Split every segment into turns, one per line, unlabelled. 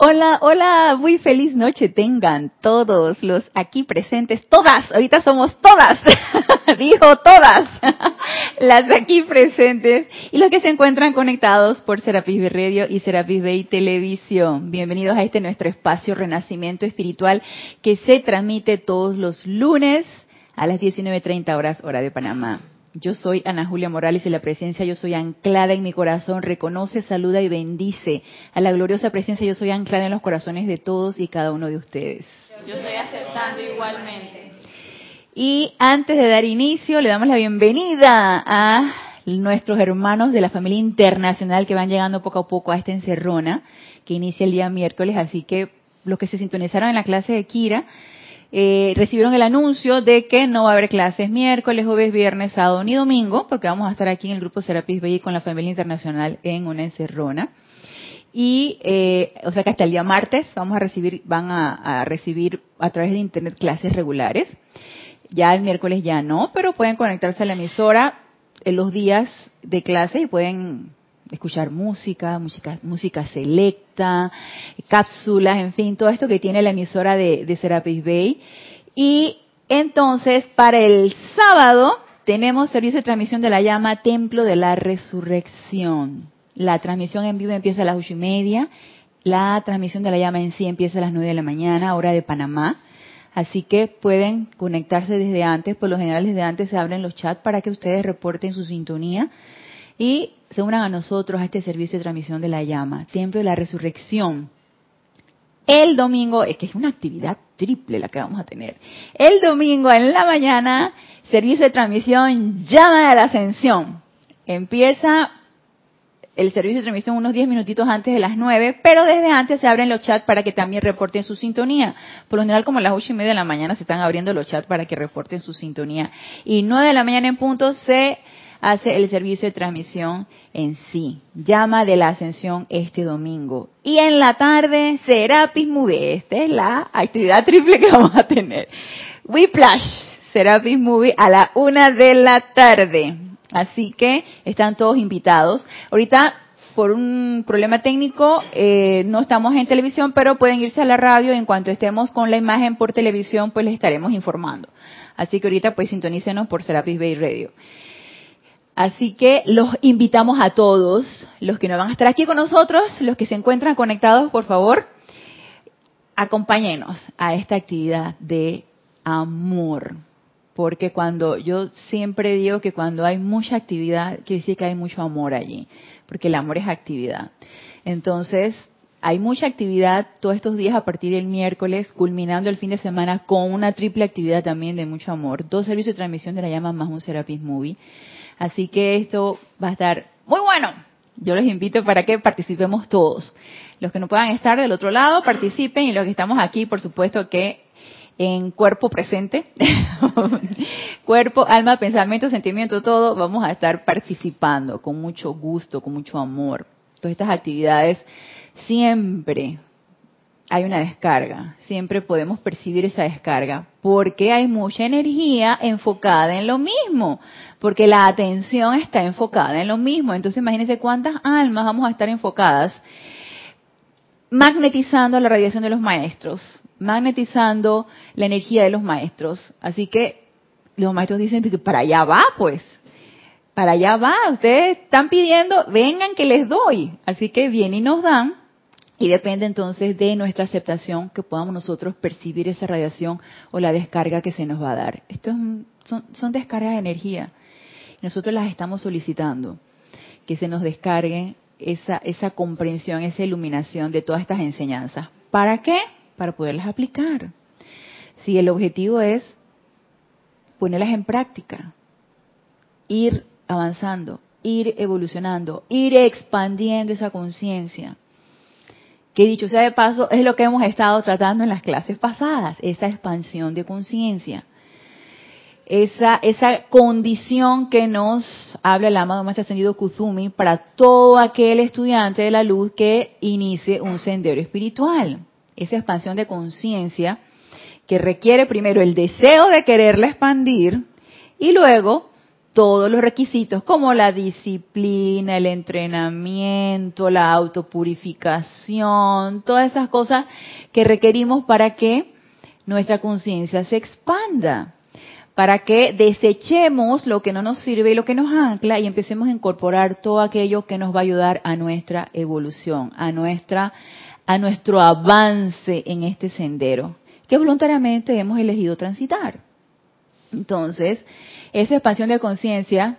Hola, hola, muy feliz noche tengan todos los aquí presentes, todas, ahorita somos todas, dijo todas, las aquí presentes y los que se encuentran conectados por Serapis Radio y Serapis Bay Televisión. Bienvenidos a este nuestro espacio Renacimiento Espiritual que se transmite todos los lunes a las 19.30 horas hora de Panamá. Yo soy Ana Julia Morales y la presencia Yo soy anclada en mi corazón, reconoce, saluda y bendice a la gloriosa presencia Yo soy anclada en los corazones de todos y cada uno de ustedes.
Yo estoy aceptando igualmente.
Y antes de dar inicio, le damos la bienvenida a nuestros hermanos de la familia internacional que van llegando poco a poco a esta encerrona que inicia el día miércoles, así que los que se sintonizaron en la clase de Kira, eh, recibieron el anuncio de que no va a haber clases miércoles, jueves, viernes, sábado ni domingo, porque vamos a estar aquí en el grupo Serapis Bay con la familia internacional en una encerrona. Y, eh, o sea que hasta el día martes vamos a recibir, van a, recibir a través de internet clases regulares. Ya el miércoles ya no, pero pueden conectarse a la emisora en los días de clase y pueden escuchar música, música, música selecta, cápsulas, en fin, todo esto que tiene la emisora de, de Serapis Bay. Y entonces, para el sábado, tenemos servicio de transmisión de la llama Templo de la Resurrección. La transmisión en vivo empieza a las ocho y media. La transmisión de la llama en sí empieza a las nueve de la mañana, hora de Panamá. Así que pueden conectarse desde antes, por lo general desde antes se abren los chats para que ustedes reporten su sintonía y se unan a nosotros a este servicio de transmisión de la llama, Templo de la Resurrección. El domingo, es que es una actividad triple la que vamos a tener. El domingo en la mañana, servicio de transmisión Llama de la Ascensión. Empieza el servicio de transmisión unos 10 minutitos antes de las 9, pero desde antes se abren los chats para que también reporten su sintonía. Por lo general, como a las 8 y media de la mañana se están abriendo los chats para que reporten su sintonía. Y 9 de la mañana en punto se hace el servicio de transmisión en sí. Llama de la ascensión este domingo. Y en la tarde, Serapis Movie. Esta es la actividad triple que vamos a tener. Whiplash, Serapis Movie a la una de la tarde. Así que están todos invitados. Ahorita, por un problema técnico, eh, no estamos en televisión, pero pueden irse a la radio. En cuanto estemos con la imagen por televisión, pues les estaremos informando. Así que ahorita, pues sintonícenos por Serapis Bay Radio. Así que los invitamos a todos, los que no van a estar aquí con nosotros, los que se encuentran conectados, por favor, acompáñenos a esta actividad de amor. Porque cuando yo siempre digo que cuando hay mucha actividad, quiere decir que hay mucho amor allí, porque el amor es actividad. Entonces, hay mucha actividad todos estos días a partir del miércoles, culminando el fin de semana con una triple actividad también de mucho amor. Dos servicios de transmisión de la llama más un Serapis Movie Así que esto va a estar muy bueno. Yo los invito para que participemos todos. Los que no puedan estar del otro lado, participen y los que estamos aquí, por supuesto que en cuerpo presente, cuerpo, alma, pensamiento, sentimiento, todo, vamos a estar participando con mucho gusto, con mucho amor. Todas estas actividades siempre hay una descarga, siempre podemos percibir esa descarga, porque hay mucha energía enfocada en lo mismo, porque la atención está enfocada en lo mismo. Entonces imagínense cuántas almas vamos a estar enfocadas magnetizando la radiación de los maestros, magnetizando la energía de los maestros. Así que los maestros dicen que para allá va, pues. Para allá va, ustedes están pidiendo, vengan que les doy. Así que vienen y nos dan y depende entonces de nuestra aceptación que podamos nosotros percibir esa radiación o la descarga que se nos va a dar. Esto son, son descargas de energía. Nosotros las estamos solicitando, que se nos descargue esa, esa comprensión, esa iluminación de todas estas enseñanzas. ¿Para qué? Para poderlas aplicar. Si el objetivo es ponerlas en práctica, ir avanzando, ir evolucionando, ir expandiendo esa conciencia que dicho sea de paso, es lo que hemos estado tratando en las clases pasadas, esa expansión de conciencia. Esa, esa condición que nos habla el amado más ascendido Kuzumi para todo aquel estudiante de la luz que inicie un sendero espiritual. Esa expansión de conciencia que requiere primero el deseo de quererla expandir y luego todos los requisitos como la disciplina, el entrenamiento, la autopurificación, todas esas cosas que requerimos para que nuestra conciencia se expanda, para que desechemos lo que no nos sirve y lo que nos ancla y empecemos a incorporar todo aquello que nos va a ayudar a nuestra evolución, a nuestra a nuestro avance en este sendero que voluntariamente hemos elegido transitar. Entonces, esa expansión de conciencia,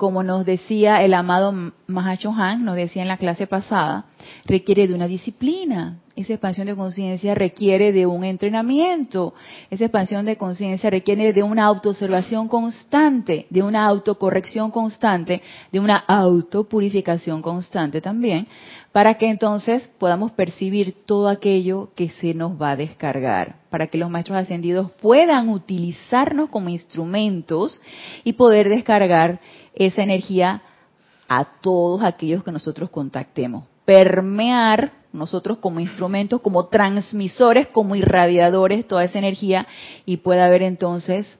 como nos decía el amado Mahacho Han, nos decía en la clase pasada, requiere de una disciplina. Esa expansión de conciencia requiere de un entrenamiento. Esa expansión de conciencia requiere de una autoobservación constante, de una autocorrección constante, de una autopurificación constante también, para que entonces podamos percibir todo aquello que se nos va a descargar, para que los maestros ascendidos puedan utilizarnos como instrumentos y poder descargar esa energía a todos aquellos que nosotros contactemos, permear nosotros como instrumentos, como transmisores, como irradiadores toda esa energía y pueda haber entonces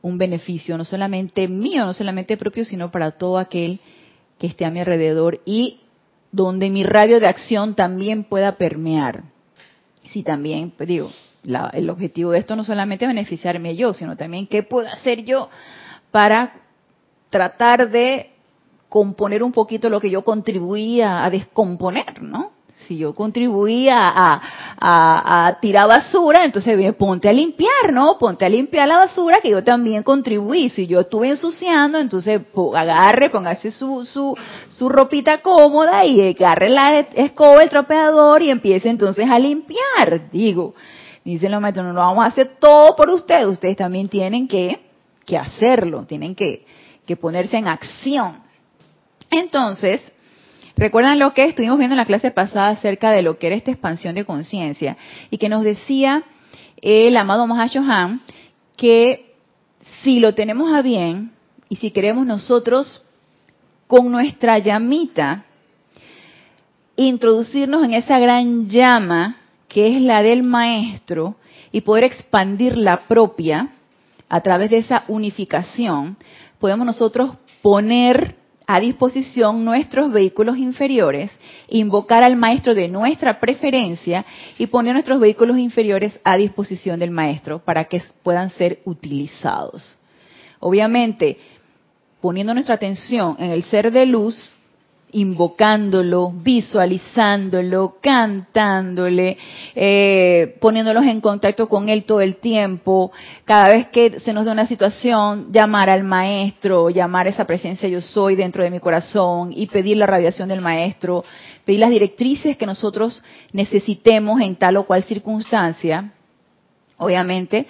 un beneficio no solamente mío, no solamente propio, sino para todo aquel que esté a mi alrededor y donde mi radio de acción también pueda permear. Sí, también, pues digo, el objetivo de esto no solamente beneficiarme yo, sino también qué puedo hacer yo para tratar de componer un poquito lo que yo contribuía a descomponer, ¿no? Si yo contribuía a, tirar basura, entonces bien, ponte a limpiar, ¿no? Ponte a limpiar la basura que yo también contribuí. Si yo estuve ensuciando, entonces agarre, póngase su, su, su ropita cómoda y agarre la escoba, el tropeador y empiece entonces a limpiar. Digo, dicen los maestros, no lo vamos a hacer todo por ustedes, ustedes también tienen que, que hacerlo, tienen que, que ponerse en acción. Entonces, ¿Recuerdan lo que estuvimos viendo en la clase pasada acerca de lo que era esta expansión de conciencia? Y que nos decía el amado Mahashohan que si lo tenemos a bien y si queremos nosotros con nuestra llamita introducirnos en esa gran llama que es la del maestro y poder expandir la propia a través de esa unificación, podemos nosotros poner a disposición nuestros vehículos inferiores, invocar al maestro de nuestra preferencia y poner nuestros vehículos inferiores a disposición del maestro para que puedan ser utilizados. Obviamente, poniendo nuestra atención en el ser de luz, invocándolo, visualizándolo, cantándole, eh, poniéndolos en contacto con él todo el tiempo. Cada vez que se nos da una situación, llamar al maestro, llamar a esa presencia yo soy dentro de mi corazón y pedir la radiación del maestro, pedir las directrices que nosotros necesitemos en tal o cual circunstancia. Obviamente,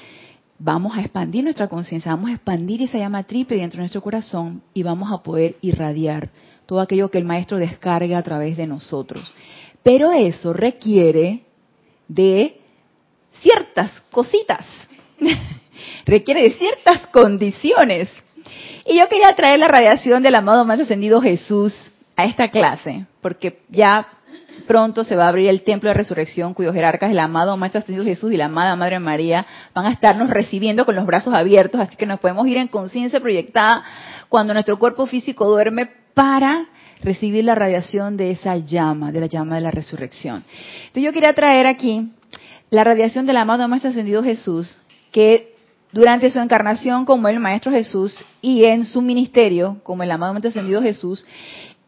vamos a expandir nuestra conciencia, vamos a expandir esa llama triple dentro de nuestro corazón y vamos a poder irradiar todo aquello que el maestro descarga a través de nosotros. Pero eso requiere de ciertas cositas, requiere de ciertas condiciones. Y yo quería traer la radiación del amado más ascendido Jesús a esta clase, porque ya pronto se va a abrir el templo de resurrección cuyos jerarcas, el amado Maestro Ascendido Jesús y la amada Madre María, van a estarnos recibiendo con los brazos abiertos, así que nos podemos ir en conciencia proyectada cuando nuestro cuerpo físico duerme para recibir la radiación de esa llama, de la llama de la resurrección. Entonces yo quería traer aquí la radiación del amado Maestro Ascendido Jesús, que durante su encarnación como el Maestro Jesús y en su ministerio como el amado Maestro Ascendido Jesús,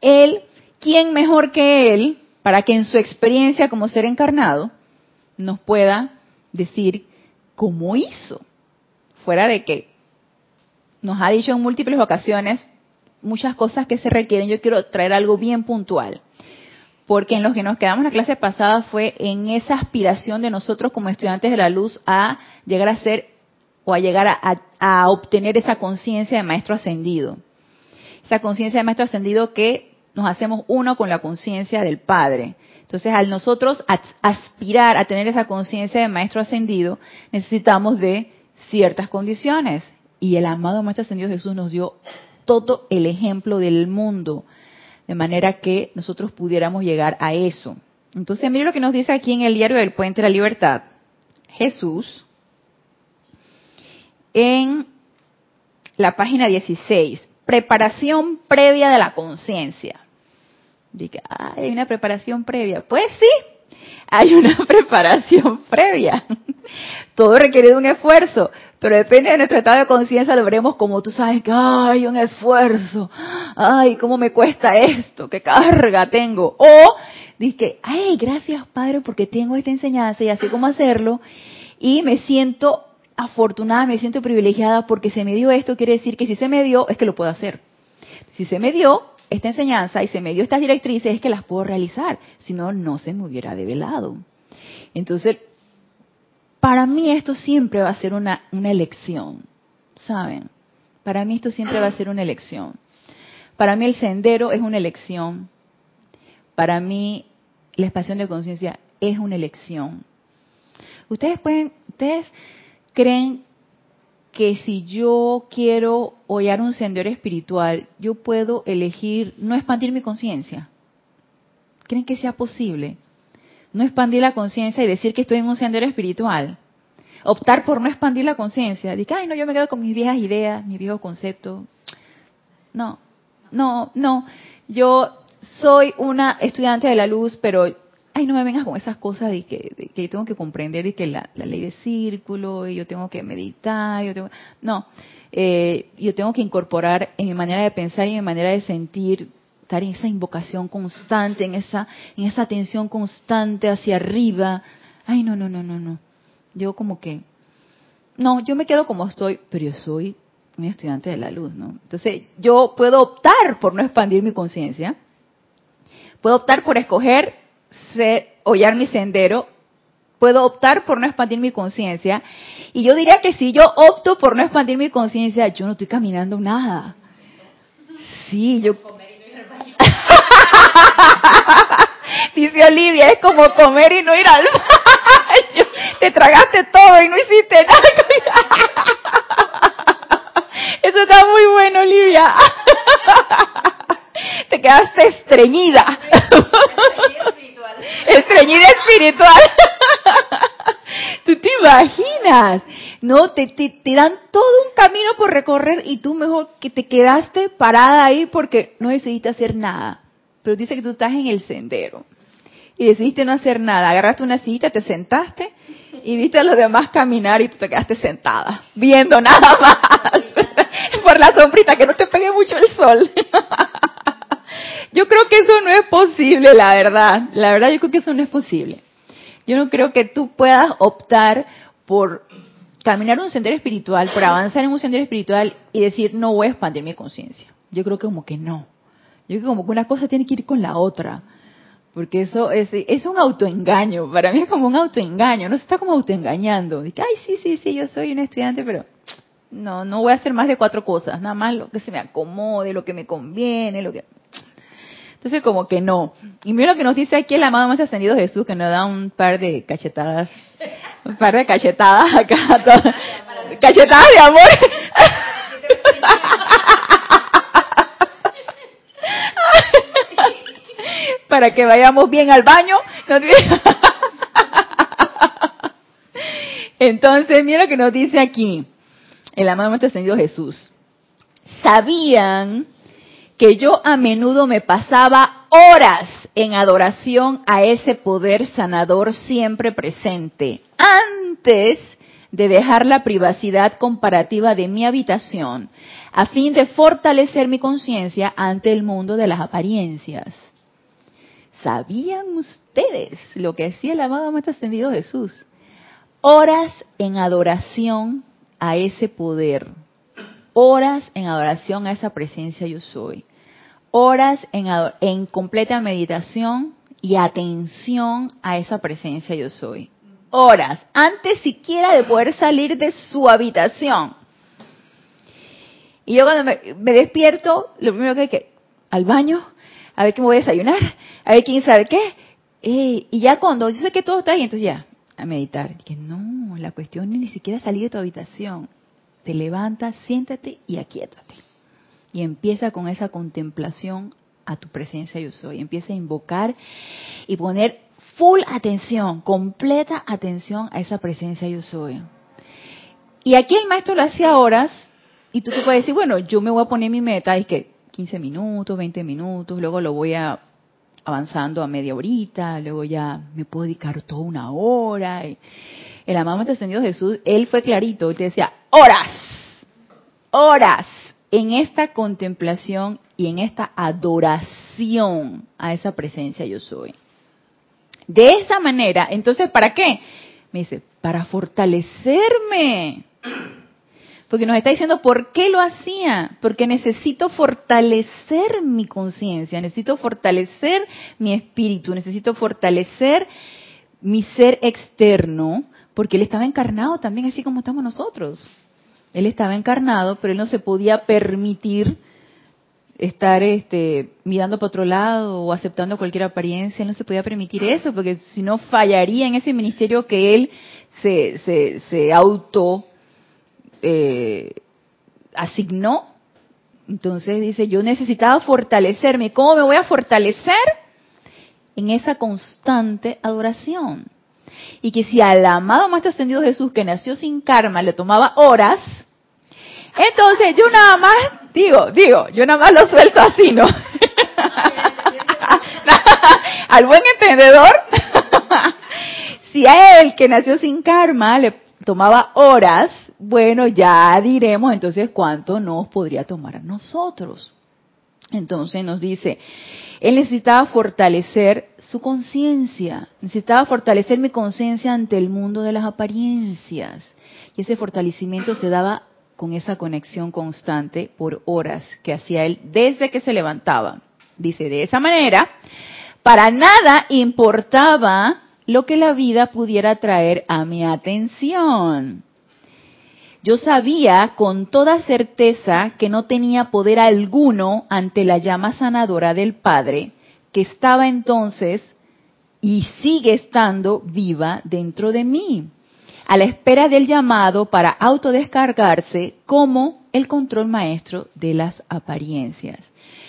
él, ¿quién mejor que él, para que en su experiencia como ser encarnado nos pueda decir cómo hizo? Fuera de que nos ha dicho en múltiples ocasiones muchas cosas que se requieren, yo quiero traer algo bien puntual. Porque en lo que nos quedamos en la clase pasada fue en esa aspiración de nosotros como estudiantes de la luz a llegar a ser o a llegar a, a obtener esa conciencia de maestro ascendido. Esa conciencia de maestro ascendido que nos hacemos uno con la conciencia del Padre. Entonces, al nosotros aspirar a tener esa conciencia de maestro ascendido, necesitamos de ciertas condiciones. Y el amado Maestro Ascendido Jesús nos dio todo el ejemplo del mundo, de manera que nosotros pudiéramos llegar a eso. Entonces, mire lo que nos dice aquí en el diario del Puente de la Libertad. Jesús, en la página 16, preparación previa de la conciencia. Diga, hay una preparación previa. Pues sí, hay una preparación previa. Todo requiere de un esfuerzo, pero depende de nuestro estado de conciencia, lo veremos como tú sabes que hay un esfuerzo. Ay, cómo me cuesta esto, qué carga tengo. O dice, ay, gracias Padre porque tengo esta enseñanza y así cómo hacerlo. Y me siento afortunada, me siento privilegiada porque se me dio esto, quiere decir que si se me dio es que lo puedo hacer. Si se me dio esta enseñanza y se me dio estas directrices es que las puedo realizar, si no, no se me hubiera develado. Entonces, para mí esto siempre va a ser una, una elección, ¿saben? Para mí esto siempre va a ser una elección. Para mí el sendero es una elección. Para mí la expansión de conciencia es una elección. Ustedes pueden, ustedes creen que si yo quiero hollar un sendero espiritual, yo puedo elegir no expandir mi conciencia. ¿Creen que sea posible? No expandir la conciencia y decir que estoy en un sendero espiritual. Optar por no expandir la conciencia. Decir, ay, no, yo me quedo con mis viejas ideas, mis viejos conceptos. No, no, no. Yo soy una estudiante de la luz, pero ay, no me vengas con esas cosas de que, yo tengo que comprender y que la, ley de círculo, y yo tengo que meditar, yo tengo... No, eh, yo tengo que incorporar en mi manera de pensar y en mi manera de sentir, estar en esa invocación constante, en esa, en esa atención constante hacia arriba. Ay, no, no, no, no, no. Yo como que, no, yo me quedo como estoy, pero yo soy un estudiante de la luz, ¿no? Entonces, yo puedo optar por no expandir mi conciencia, puedo optar por escoger ser, hollar mi sendero, puedo optar por no expandir mi conciencia. Y yo diría que si yo opto por no expandir mi conciencia, yo no estoy caminando nada. Sí, yo... Dice Olivia, es como comer y no ir al baño. Te tragaste todo y no hiciste nada. Eso está muy bueno, Olivia. Te quedaste estreñida. Estreñida espiritual. ¿Tú te imaginas? No, te, te, dan todo un camino por recorrer y tú mejor que te quedaste parada ahí porque no decidiste hacer nada. Pero dice que tú estás en el sendero y decidiste no hacer nada. Agarraste una silla, te sentaste y viste a los demás caminar y tú te quedaste sentada, viendo nada más. por la sombrita, que no te pegue mucho el sol. Yo creo que eso no es posible, la verdad. La verdad, yo creo que eso no es posible. Yo no creo que tú puedas optar por caminar un sendero espiritual, por avanzar en un sendero espiritual y decir, no voy a expandir mi conciencia. Yo creo que como que no. Yo creo que como que una cosa tiene que ir con la otra. Porque eso es, es un autoengaño. Para mí es como un autoengaño. No se está como autoengañando. Dice, ay, sí, sí, sí, yo soy un estudiante, pero no, no voy a hacer más de cuatro cosas. Nada más lo que se me acomode, lo que me conviene, lo que... Entonces como que no. Y mira lo que nos dice aquí el amado más ascendido Jesús, que nos da un par de cachetadas, un par de cachetadas acá, cachetadas de amor. Para que vayamos bien al baño. Entonces, mira lo que nos dice aquí el amado más ascendido Jesús. Sabían que yo a menudo me pasaba horas en adoración a ese poder sanador siempre presente, antes de dejar la privacidad comparativa de mi habitación, a fin de fortalecer mi conciencia ante el mundo de las apariencias. ¿Sabían ustedes lo que decía el amado Maestro Ascendido Jesús? Horas en adoración a ese poder, horas en adoración a esa presencia yo soy horas en, en completa meditación y atención a esa presencia yo soy. Horas, antes siquiera de poder salir de su habitación. Y yo cuando me, despierto, lo primero que hay que, al baño, a ver qué me voy a desayunar, a ver quién sabe qué. Y ya cuando yo sé que todo está ahí, entonces ya, a meditar. que no, la cuestión es ni siquiera salir de tu habitación. Te levantas, siéntate y aquíétate y empieza con esa contemplación a tu presencia yo soy. Empieza a invocar y poner full atención, completa atención a esa presencia yo soy. Y aquí el maestro lo hacía horas Y tú te puedes decir, bueno, yo me voy a poner mi meta, es que 15 minutos, 20 minutos, luego lo voy a avanzando a media horita, luego ya me puedo dedicar toda una hora. el amado Maestro Jesús, él fue clarito, él te decía, horas, horas en esta contemplación y en esta adoración a esa presencia yo soy. De esa manera, entonces, ¿para qué? Me dice, para fortalecerme. Porque nos está diciendo por qué lo hacía. Porque necesito fortalecer mi conciencia, necesito fortalecer mi espíritu, necesito fortalecer mi ser externo, porque él estaba encarnado también así como estamos nosotros. Él estaba encarnado, pero él no se podía permitir estar este, mirando para otro lado o aceptando cualquier apariencia, él no se podía permitir eso, porque si no fallaría en ese ministerio que él se, se, se auto eh, asignó. Entonces dice, yo necesitaba fortalecerme. ¿Cómo me voy a fortalecer? En esa constante adoración. Y que si al amado Maestro Ascendido Jesús, que nació sin karma, le tomaba horas, entonces yo nada más, digo, digo, yo nada más lo suelto así, ¿no? al buen entendedor, si a él que nació sin karma le tomaba horas, bueno, ya diremos entonces cuánto nos podría tomar a nosotros. Entonces nos dice, él necesitaba fortalecer su conciencia, necesitaba fortalecer mi conciencia ante el mundo de las apariencias. Y ese fortalecimiento se daba con esa conexión constante por horas que hacía él desde que se levantaba. Dice, de esa manera, para nada importaba lo que la vida pudiera traer a mi atención. Yo sabía con toda certeza que no tenía poder alguno ante la llama sanadora del Padre, que estaba entonces y sigue estando viva dentro de mí, a la espera del llamado para autodescargarse como el control maestro de las apariencias.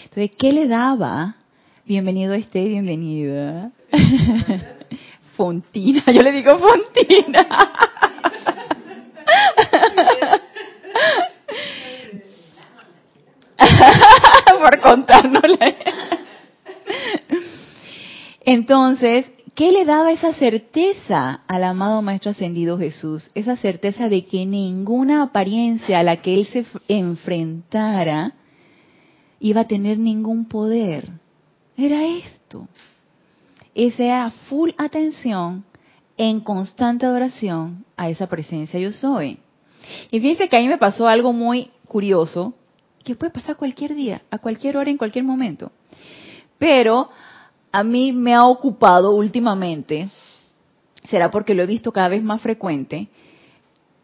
Entonces, ¿qué le daba? Bienvenido a este, bienvenida. Fontina, yo le digo Fontina. Por contárnosle. Entonces, ¿qué le daba esa certeza al amado Maestro Ascendido Jesús? Esa certeza de que ninguna apariencia a la que él se enfrentara iba a tener ningún poder. Era esto. Esa era full atención en constante adoración a esa presencia yo soy. Y fíjense que a mí me pasó algo muy curioso, que puede pasar cualquier día, a cualquier hora, en cualquier momento. Pero a mí me ha ocupado últimamente, será porque lo he visto cada vez más frecuente,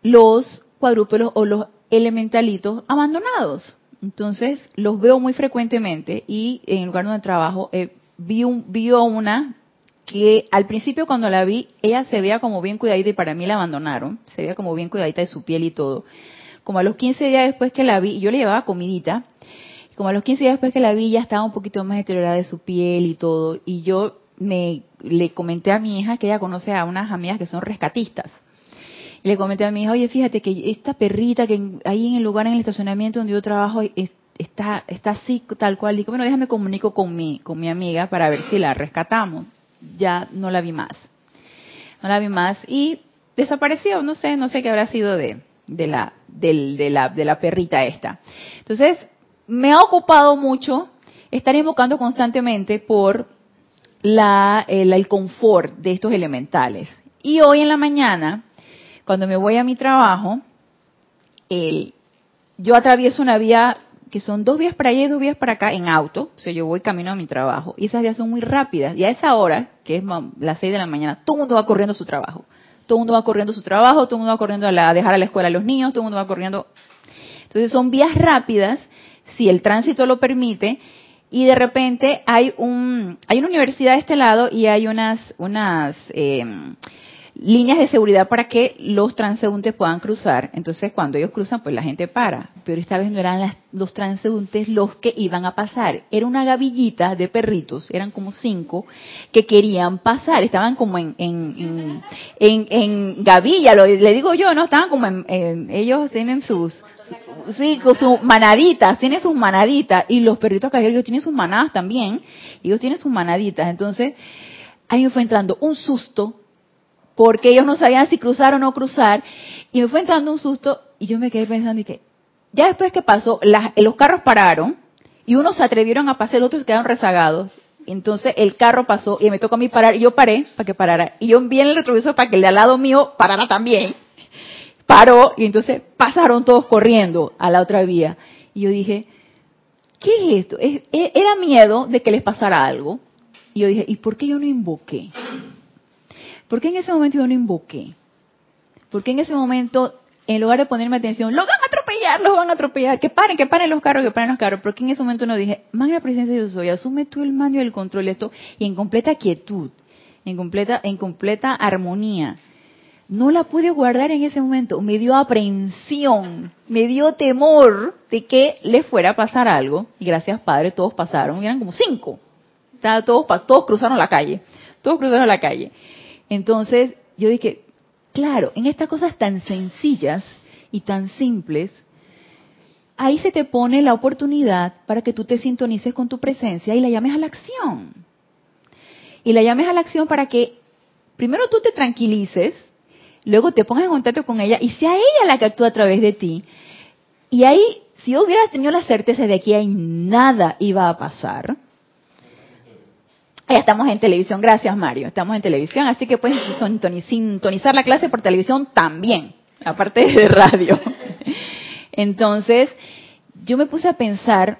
los cuadrúpedos o los elementalitos abandonados. Entonces los veo muy frecuentemente y en el lugar donde trabajo eh, vi, un, vi una que al principio cuando la vi, ella se veía como bien cuidadita y para mí la abandonaron, se veía como bien cuidadita de su piel y todo. Como a los 15 días después que la vi, yo le llevaba comidita, como a los 15 días después que la vi ya estaba un poquito más deteriorada de su piel y todo, y yo me le comenté a mi hija que ella conoce a unas amigas que son rescatistas. Y le comenté a mi hija, oye, fíjate que esta perrita que ahí en el lugar, en el estacionamiento donde yo trabajo, está, está así, tal cual. Digo, bueno, déjame comunico con mi, con mi amiga para ver si la rescatamos ya no la vi más. No la vi más y desapareció, no sé, no sé qué habrá sido de, de, la, de, la, de la perrita esta. Entonces, me ha ocupado mucho estar invocando constantemente por la, el, confort de estos elementales. Y hoy en la mañana, cuando me voy a mi trabajo, yo atravieso una vía que son dos vías para allá y dos vías para acá en auto, o sea, yo voy camino a mi trabajo, y esas vías son muy rápidas, y a esa hora, que es las seis de la mañana, todo el mundo va corriendo a su trabajo, todo el mundo va corriendo a su trabajo, todo el mundo va corriendo a, dejar a la escuela a los niños, todo el mundo va corriendo, entonces son vías rápidas, si el tránsito lo permite, y de repente hay un hay una universidad de este lado y hay unas unas eh, líneas de seguridad para que los transeúntes puedan cruzar. Entonces, cuando ellos cruzan, pues la gente para. Pero esta vez no eran los transeúntes los que iban a pasar. Era una gavillita de perritos, eran como cinco, que querían pasar. Estaban como en, en, en, en, gavilla, lo, le digo yo, ¿no? Estaban como en, ellos tienen sus, sí, con sus manaditas, tienen sus manaditas. Y los perritos callejeros tienen sus manadas también. Ellos tienen sus manaditas. Entonces, ahí me fue entrando un susto porque ellos no sabían si cruzar o no cruzar, y me fue entrando un susto y yo me quedé pensando y que ya después que pasó, los carros pararon y unos se atrevieron a pasar, otros quedaron rezagados. Entonces el carro pasó y me tocó a mí parar y yo paré para que parara. Y yo vi en el retrovisor para que el de al lado mío parara también. Paró y entonces pasaron todos corriendo a la otra vía. Y yo dije, ¿qué es esto? E, era miedo de que les pasara algo. Y yo dije, ¿y por qué yo no invoqué? ¿Por qué en ese momento yo no invoqué? ¿Por qué en ese momento, en lugar de ponerme atención, los van a atropellar, los van a atropellar, que paren, que paren los carros, que paren los carros? ¿Por qué en ese momento no dije, la presencia de Dios soy, asume tú el mando y el control de esto, y en completa quietud, en completa, en completa armonía? No la pude guardar en ese momento, me dio aprensión, me dio temor de que le fuera a pasar algo, y gracias Padre, todos pasaron, eran como cinco, todos, todos cruzaron la calle, todos cruzaron la calle. Entonces yo dije, claro, en estas cosas tan sencillas y tan simples, ahí se te pone la oportunidad para que tú te sintonices con tu presencia y la llames a la acción. Y la llames a la acción para que primero tú te tranquilices, luego te pongas en contacto con ella y sea ella la que actúa a través de ti. Y ahí, si hubieras tenido la certeza de que ahí nada iba a pasar, ya estamos en televisión, gracias Mario, estamos en televisión, así que puedes sintonizar la clase por televisión también, aparte de radio. Entonces, yo me puse a pensar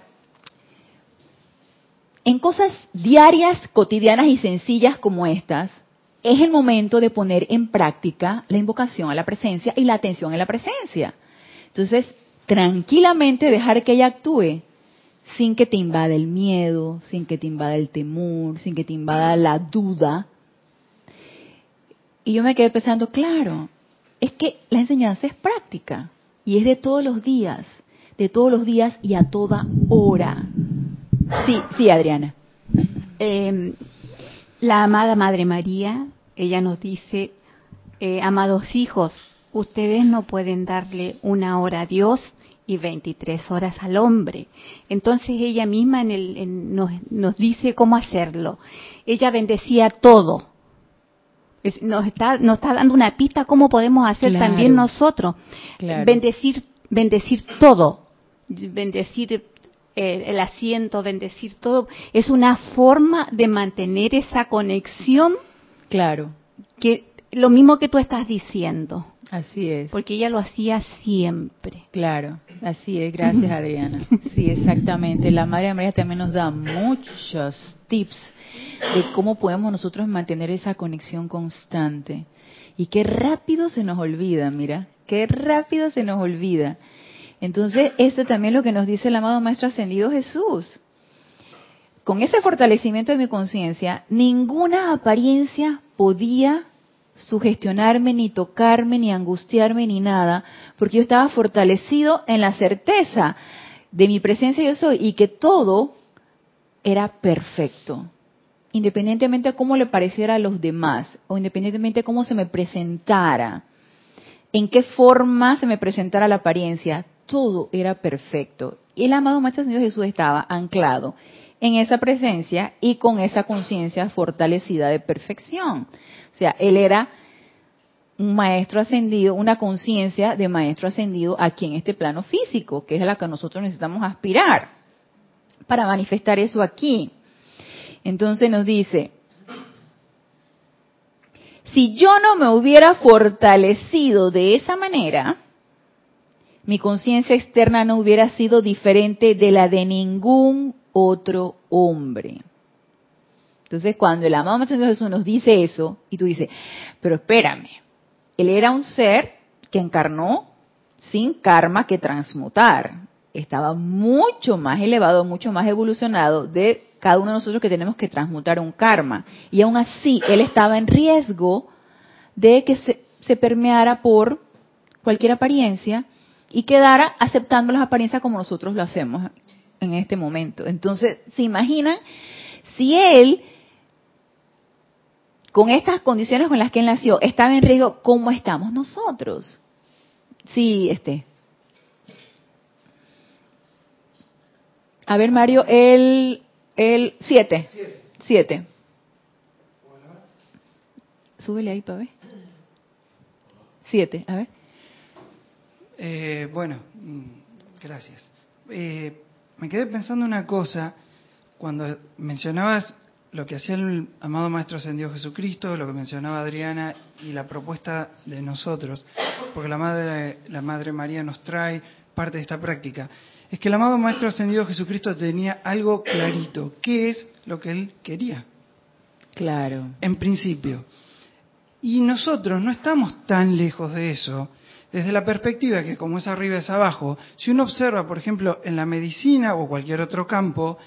en cosas diarias, cotidianas y sencillas como estas, es el momento de poner en práctica la invocación a la presencia y la atención en la presencia. Entonces, tranquilamente dejar que ella actúe sin que te invada el miedo, sin que te invada el temor, sin que te invada la duda. Y yo me quedé pensando, claro, es que la enseñanza es práctica y es de todos los días, de todos los días y a toda hora. Sí, sí, Adriana.
Em, la amada Madre María, ella nos dice, eh, amados hijos, ustedes no pueden darle una hora a Dios y 23 horas al hombre. Entonces ella misma en el, nos, nos, dice cómo hacerlo. Ella bendecía todo. nos, está, nos está dando una pista cómo podemos hacer también nosotros. Bendecir, bendecir todo. Bendecir el asiento, bendecir todo. Es una forma de mantener esa conexión.
Claro.
Que lo mismo que tú estás diciendo.
Así es.
Porque ella lo hacía siempre.
Claro, así es. Gracias, Adriana. Sí, exactamente. La Madre María también nos da muchos tips de cómo podemos nosotros mantener esa conexión constante. Y qué rápido se nos olvida, mira, qué rápido se nos olvida. Entonces, esto también es lo que nos dice el amado Maestro Ascendido Jesús. Con ese fortalecimiento de mi conciencia, ninguna apariencia podía sugestionarme, ni tocarme, ni angustiarme, ni nada, porque yo estaba fortalecido en la certeza de mi presencia yo soy y que todo era perfecto, independientemente de cómo le pareciera a los demás o independientemente de cómo se me presentara, en qué forma se me presentara la apariencia, todo era perfecto. Y el amado Maestro Señor Jesús estaba anclado en esa presencia y con esa conciencia fortalecida de perfección. O sea, él era un maestro ascendido, una conciencia de maestro ascendido aquí en este plano físico, que es a la que nosotros necesitamos aspirar para manifestar eso aquí. Entonces nos dice, si yo no me hubiera fortalecido de esa manera, mi conciencia externa no hubiera sido diferente de la de ningún otro hombre. Entonces, cuando el amado Maestro Jesús nos dice eso, y tú dices, pero espérame, él era un ser que encarnó sin karma que transmutar. Estaba mucho más elevado, mucho más evolucionado de cada uno de nosotros que tenemos que transmutar un karma. Y aún así, él estaba en riesgo de que se, se permeara por cualquier apariencia y quedara aceptando las apariencias como nosotros lo hacemos en este momento. Entonces, ¿se imaginan si él, con estas condiciones con las que él nació, estaba en riesgo, cómo estamos nosotros? Sí, este. A ver, Mario, el, el siete. Siete. Súbele ahí para ver. Siete, a ver.
Eh, bueno, mm, gracias. Eh, me quedé pensando una cosa cuando mencionabas lo que hacía el amado Maestro Ascendido Jesucristo, lo que mencionaba Adriana y la propuesta de nosotros, porque la Madre, la Madre María nos trae parte de esta práctica, es que el amado Maestro Ascendido Jesucristo tenía algo clarito, ¿qué es lo que él quería?
Claro.
En principio. Y nosotros no estamos tan lejos de eso, desde la perspectiva que como es arriba es abajo, si uno observa, por ejemplo, en la medicina o cualquier otro campo,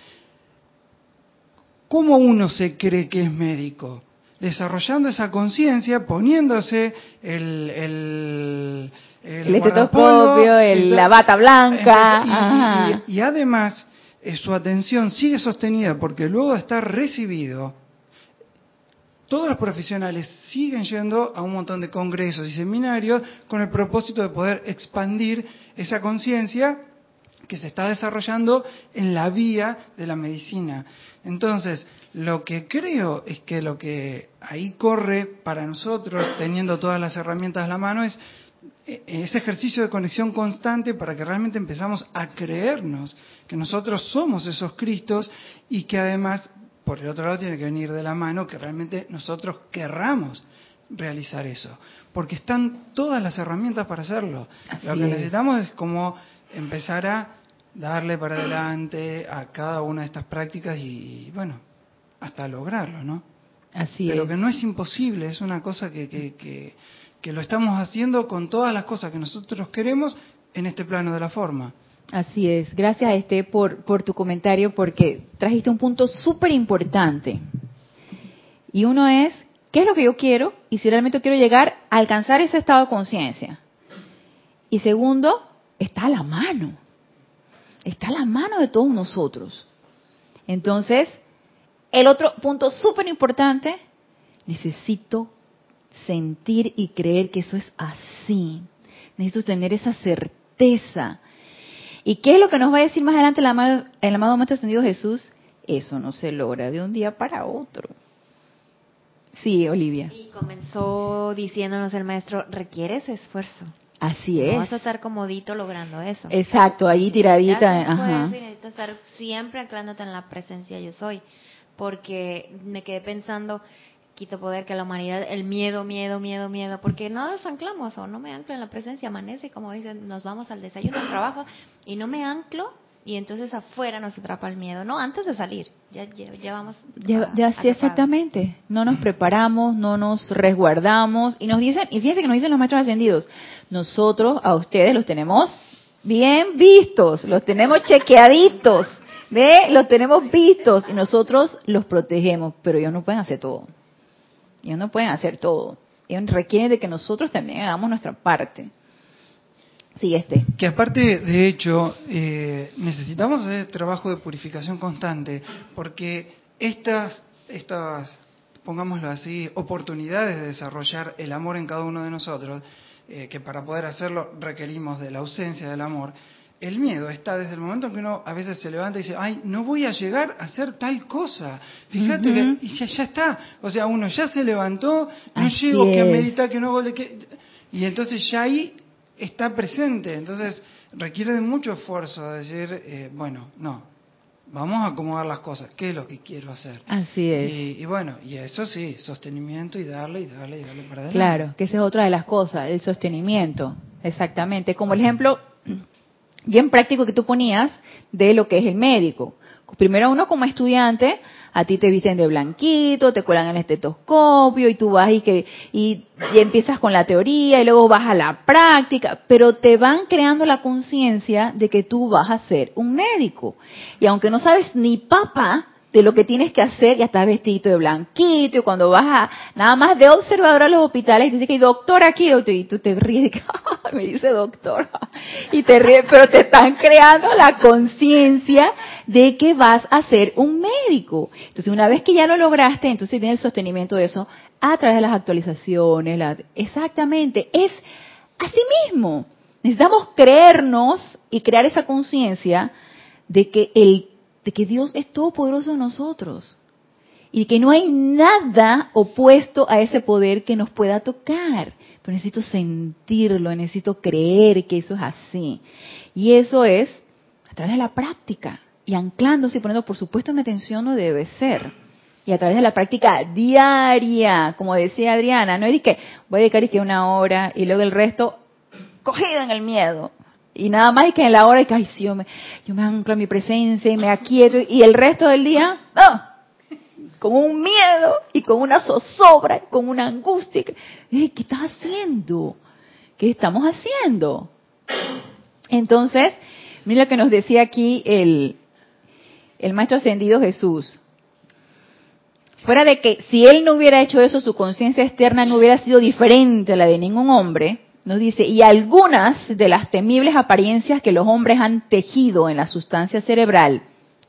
¿cómo uno se cree que es médico? Desarrollando esa conciencia, poniéndose el, el,
el, estetoscopio, el, la bata blanca.
Y- y además, eh, su atención sigue sostenida porque luego de estar recibido, todos los profesionales siguen yendo a un montón de congresos y seminarios con el propósito de poder expandir esa conciencia que se está desarrollando en la vía de la medicina. Entonces, lo que creo es que lo que ahí corre para nosotros, teniendo todas las herramientas a la mano, es eh, ese ejercicio de conexión constante para que realmente empezamos a creernos que nosotros somos esos Cristos y que además, por el otro lado, tiene que venir de la mano que realmente nosotros querramos realizar eso. Porque están todas las herramientas para hacerlo.
Así
Lo que
es.
necesitamos es como empezar a darle para adelante a cada una de estas prácticas y, bueno, hasta lograrlo, ¿no?
Así
Pero
es.
que no es imposible, es una cosa que, que, que, que lo estamos haciendo con todas las cosas que nosotros queremos en este plano de la forma.
Así es. Gracias, Este, por, por tu comentario, porque trajiste un punto súper importante. Y uno es, ¿qué es lo que yo quiero? Y si realmente quiero llegar a alcanzar ese estado de conciencia. Y segundo, está a la mano. Está a la mano de todos nosotros. Entonces, el otro punto súper importante, necesito sentir y creer que eso es así. Necesito tener esa certeza. ¿Y qué es lo que nos va a decir más adelante el amado, el amado Maestro Ascendido Jesús? Eso no se logra de un día para otro. Sí, Olivia.
Y comenzó diciéndonos el maestro, requieres esfuerzo.
Así
No
es.
vas a estar comodito logrando eso.
Exacto, ahí tiradita.
Necesitas
Ajá.
y necesitas estar siempre anclándote en la presencia yo soy. Porque me quedé pensando, quito poder que la humanidad, el miedo, miedo, miedo, miedo, porque no nos anclamos o no me anclo en la presencia, amanece, como dicen, nos vamos al desayuno, al trabajo, y no me anclo, y entonces afuera nos atrapa el miedo, no, antes de salir, ya, ya, ya vamos.
Ya, sí, exactamente. No nos preparamos, no nos resguardamos. Y nos dicen, y fíjense que nos dicen los maestros ascendidos, nosotros a ustedes los tenemos bien vistos, los tenemos chequeaditos, ¿ve? Los tenemos vistos y nosotros los protegemos, pero ellos no pueden hacer todo. Ellos no pueden hacer todo. Ellos requieren de que nosotros también hagamos nuestra parte. Este.
Que aparte, de hecho, eh, necesitamos hacer trabajo de purificación constante, porque estas, estas, pongámoslo así, oportunidades de desarrollar el amor en cada uno de nosotros, eh, que para poder hacerlo requerimos de la ausencia del amor, el miedo está desde el momento en que uno a veces se levanta y dice, ay, no voy a llegar a hacer tal cosa. Fíjate que y ya, ya está. O sea, uno ya se levantó, no
Así
llego que a meditar, que no hago de que... Y entonces ya ahí está presente. Entonces requiere de mucho esfuerzo decir, eh, bueno, no, vamos a acomodar las cosas. ¿Qué es lo que quiero hacer?
Así es.
Y, y bueno, y eso sí, sostenimiento y darle y darle y darle para adelante.
Claro, que esa es otra de las cosas, el sostenimiento, exactamente. Como el ejemplo bien práctico que tú ponías de lo que es el médico. Primero uno como estudiante, a ti te visten de blanquito, te cuelan el estetoscopio y tú vas y que y, y empiezas con la teoría y luego vas a la práctica, pero te van creando la conciencia de que tú vas a ser un médico. Y aunque no sabes ni papá, te de lo que tienes que hacer, ya estás vestido de blanquito, cuando vas a, nada más de observador a los hospitales, y dice que doctor aquí, y tú te ríes, me dice doctor, y te ríes, pero te están creando la conciencia de que vas a ser un médico. Entonces, una vez que ya lo lograste, entonces viene el sostenimiento de eso a través de las actualizaciones, la, exactamente, es así mismo. Necesitamos creernos y crear esa conciencia de que el de que Dios es todopoderoso en nosotros y que no hay nada opuesto a ese poder que nos pueda tocar. Pero necesito sentirlo, necesito creer que eso es así. Y eso es a través de la práctica y anclándose y poniendo, por supuesto, mi atención no debe ser. Y a través de la práctica diaria, como decía Adriana, no es que voy a dedicar que una hora y luego el resto cogido en el miedo. Y nada más que en la hora que, ay, sí, yo me, yo me anclo mi presencia y me aquieto. Y el resto del día, no, con un miedo y con una zozobra, con una angustia. ¿Qué estás haciendo? ¿Qué estamos haciendo? Entonces, mira lo que nos decía aquí el, el Maestro Ascendido Jesús. Fuera de que si él no hubiera hecho eso, su conciencia externa no hubiera sido diferente a la de ningún hombre, nos dice, y algunas de las temibles apariencias que los hombres han tejido en la sustancia cerebral,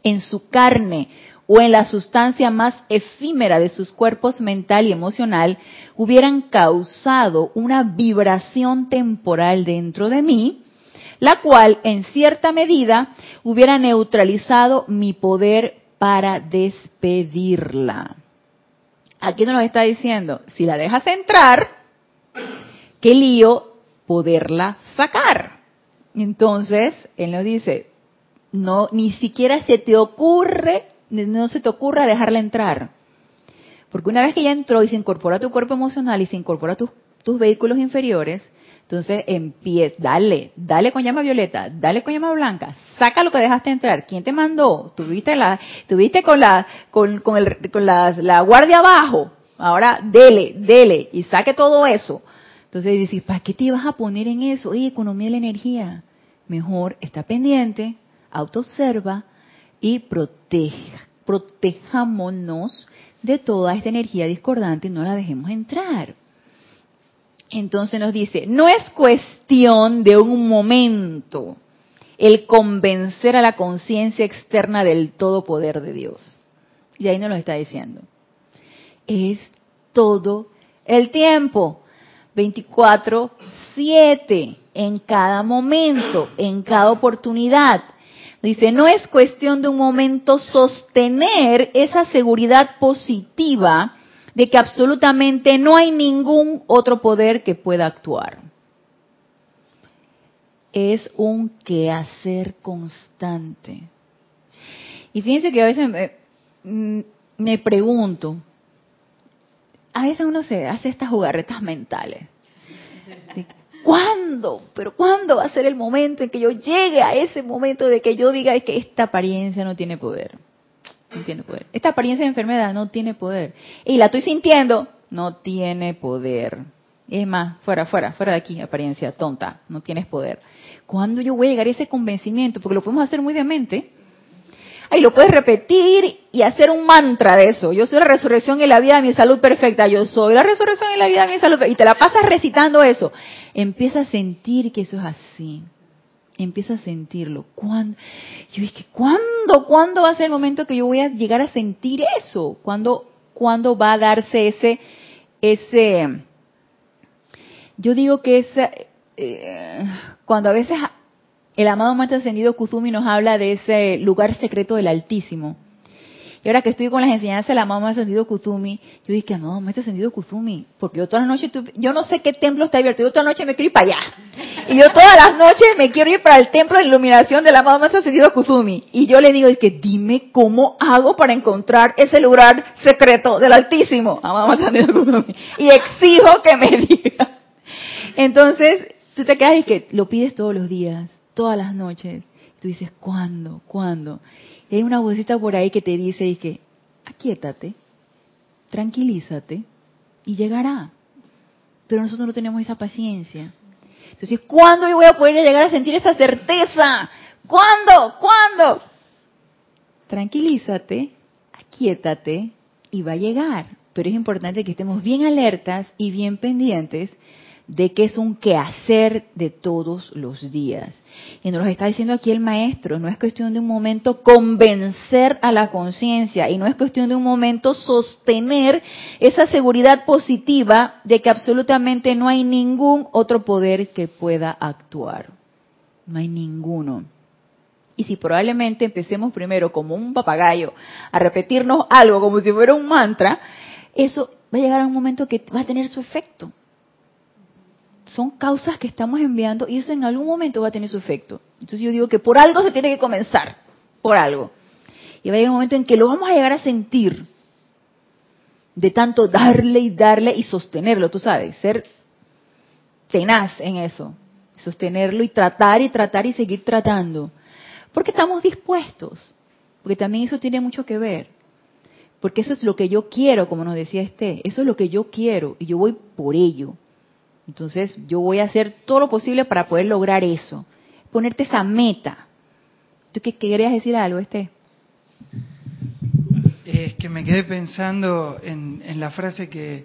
en su carne o en la sustancia más efímera de sus cuerpos mental y emocional, hubieran causado una vibración temporal dentro de mí, la cual en cierta medida hubiera neutralizado mi poder para despedirla. Aquí nos está diciendo, si la dejas entrar, qué lío poderla sacar. Entonces, él nos dice, no, ni siquiera se te ocurre, no se te ocurra dejarla entrar. Porque una vez que ya entró y se incorpora a tu cuerpo emocional y se incorpora a tus, tus vehículos inferiores, entonces empieza, dale, dale con llama violeta, dale con llama blanca, saca lo que dejaste entrar. ¿Quién te mandó? Tuviste la, tuviste con la, con, con, el, con la, la guardia abajo. Ahora dele, dele y saque todo eso. Entonces dices, ¿para qué te vas a poner en eso? Oye, economía de la energía. Mejor está pendiente, autoobserva y proteja, protejámonos de toda esta energía discordante y no la dejemos entrar. Entonces nos dice, no es cuestión de un momento el convencer a la conciencia externa del todo poder de Dios. Y ahí nos lo está diciendo. Es todo el tiempo. 24, 7, en cada momento, en cada oportunidad. Dice, no es cuestión de un momento sostener esa seguridad positiva de que absolutamente no hay ningún otro poder que pueda actuar. Es un quehacer constante. Y fíjense que a veces me, mm, me pregunto, a veces uno se hace estas jugarretas mentales. ¿Cuándo? Pero ¿cuándo va a ser el momento en que yo llegue a ese momento de que yo diga que esta apariencia no tiene poder? No tiene poder. Esta apariencia de enfermedad no tiene poder. Y la estoy sintiendo, no tiene poder. Es más, fuera, fuera, fuera de aquí, apariencia tonta, no tienes poder. ¿Cuándo yo voy a llegar a ese convencimiento? Porque lo podemos hacer muy de mente. Ahí lo puedes repetir y hacer un mantra de eso. Yo soy la resurrección y la vida de mi salud perfecta. Yo soy la resurrección y la vida de mi salud perfecta. Y te la pasas recitando eso. Empieza a sentir que eso es así. Empieza a sentirlo. ¿Cuándo? Yo dije, ¿cuándo? ¿Cuándo va a ser el momento que yo voy a llegar a sentir eso? ¿Cuándo, cuándo va a darse ese, ese, yo digo que es, eh, cuando a veces el amado Maestro Ascendido Kuzumi nos habla de ese lugar secreto del Altísimo. Y ahora que estoy con las enseñanzas del amado Maestro Ascendido Kuzumi, yo dije, amado Maestro Ascendido Kuzumi, porque yo todas las noches, yo no sé qué templo está abierto, yo todas las noches me quiero ir para allá. Y yo todas las noches me quiero ir para el templo de iluminación del amado Maestro Ascendido Kuzumi. Y yo le digo, es que dime cómo hago para encontrar ese lugar secreto del Altísimo, amado Maestro Ascendido Kuzumi. Y exijo que me diga. Entonces, tú te quedas y que lo pides todos los días todas las noches. Tú dices, ¿cuándo? ¿Cuándo? Y hay una vocita por ahí que te dice, y que, aquíétate, tranquilízate, y llegará. Pero nosotros no tenemos esa paciencia. Entonces, ¿cuándo yo voy a poder llegar a sentir esa certeza? ¿Cuándo? ¿Cuándo? Tranquilízate, aquietate y va a llegar. Pero es importante que estemos bien alertas y bien pendientes de que es un quehacer de todos los días. Y nos lo está diciendo aquí el maestro, no es cuestión de un momento convencer a la conciencia y no es cuestión de un momento sostener esa seguridad positiva de que absolutamente no hay ningún otro poder que pueda actuar. No hay ninguno. Y si probablemente empecemos primero como un papagayo a repetirnos algo como si fuera un mantra, eso va a llegar a un momento que va a tener su efecto son causas que estamos enviando y eso en algún momento va a tener su efecto. Entonces yo digo que por algo se tiene que comenzar, por algo. Y va a llegar un momento en que lo vamos a llegar a sentir de tanto darle y darle y sostenerlo, tú sabes, ser tenaz en eso, sostenerlo y tratar y tratar y seguir tratando. Porque estamos dispuestos, porque también eso tiene mucho que ver. Porque eso es lo que yo quiero, como nos decía este, eso es lo que yo quiero y yo voy por ello. Entonces yo voy a hacer todo lo posible para poder lograr eso. Ponerte esa meta. ¿Tú qué querías decir algo, este?
Es que me quedé pensando en, la frase que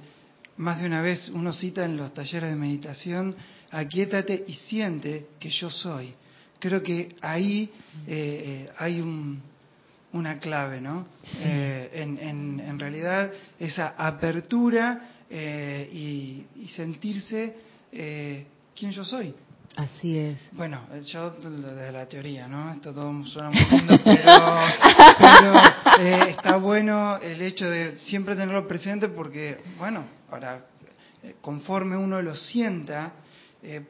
más de una vez uno cita en los talleres de meditación, aquíétate y siente que yo soy. Creo que ahí eh, eh, hay una clave, ¿no? Eh, en, realidad esa apertura eh, y, sentirse eh, quién yo soy.
Así es.
Bueno, yo desde la teoría, ¿no? Esto todo suena muy lindo, pero, eh, está bueno el hecho de siempre tenerlo presente porque, bueno, para conforme uno lo sienta,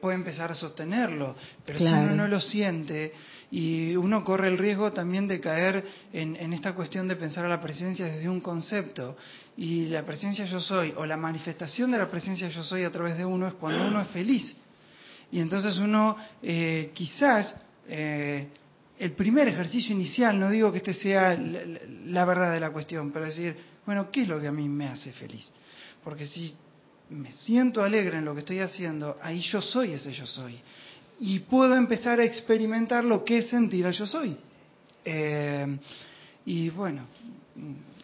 puede empezar a sostenerlo. Pero si uno no lo siente, y uno corre el riesgo también de caer en, en, esta cuestión de pensar a la presencia desde un concepto y la presencia yo soy o la manifestación de la presencia yo soy a través de uno es cuando uno es feliz. Y entonces uno eh, quizás eh, el primer ejercicio inicial, no digo que este sea la, verdad de la cuestión, pero decir, bueno, ¿qué es lo que a mí me hace feliz? Porque si me siento alegre en lo que estoy haciendo, ahí yo soy ese yo soy. Y puedo empezar a experimentar lo que es sentir a yo soy. Eh, y bueno,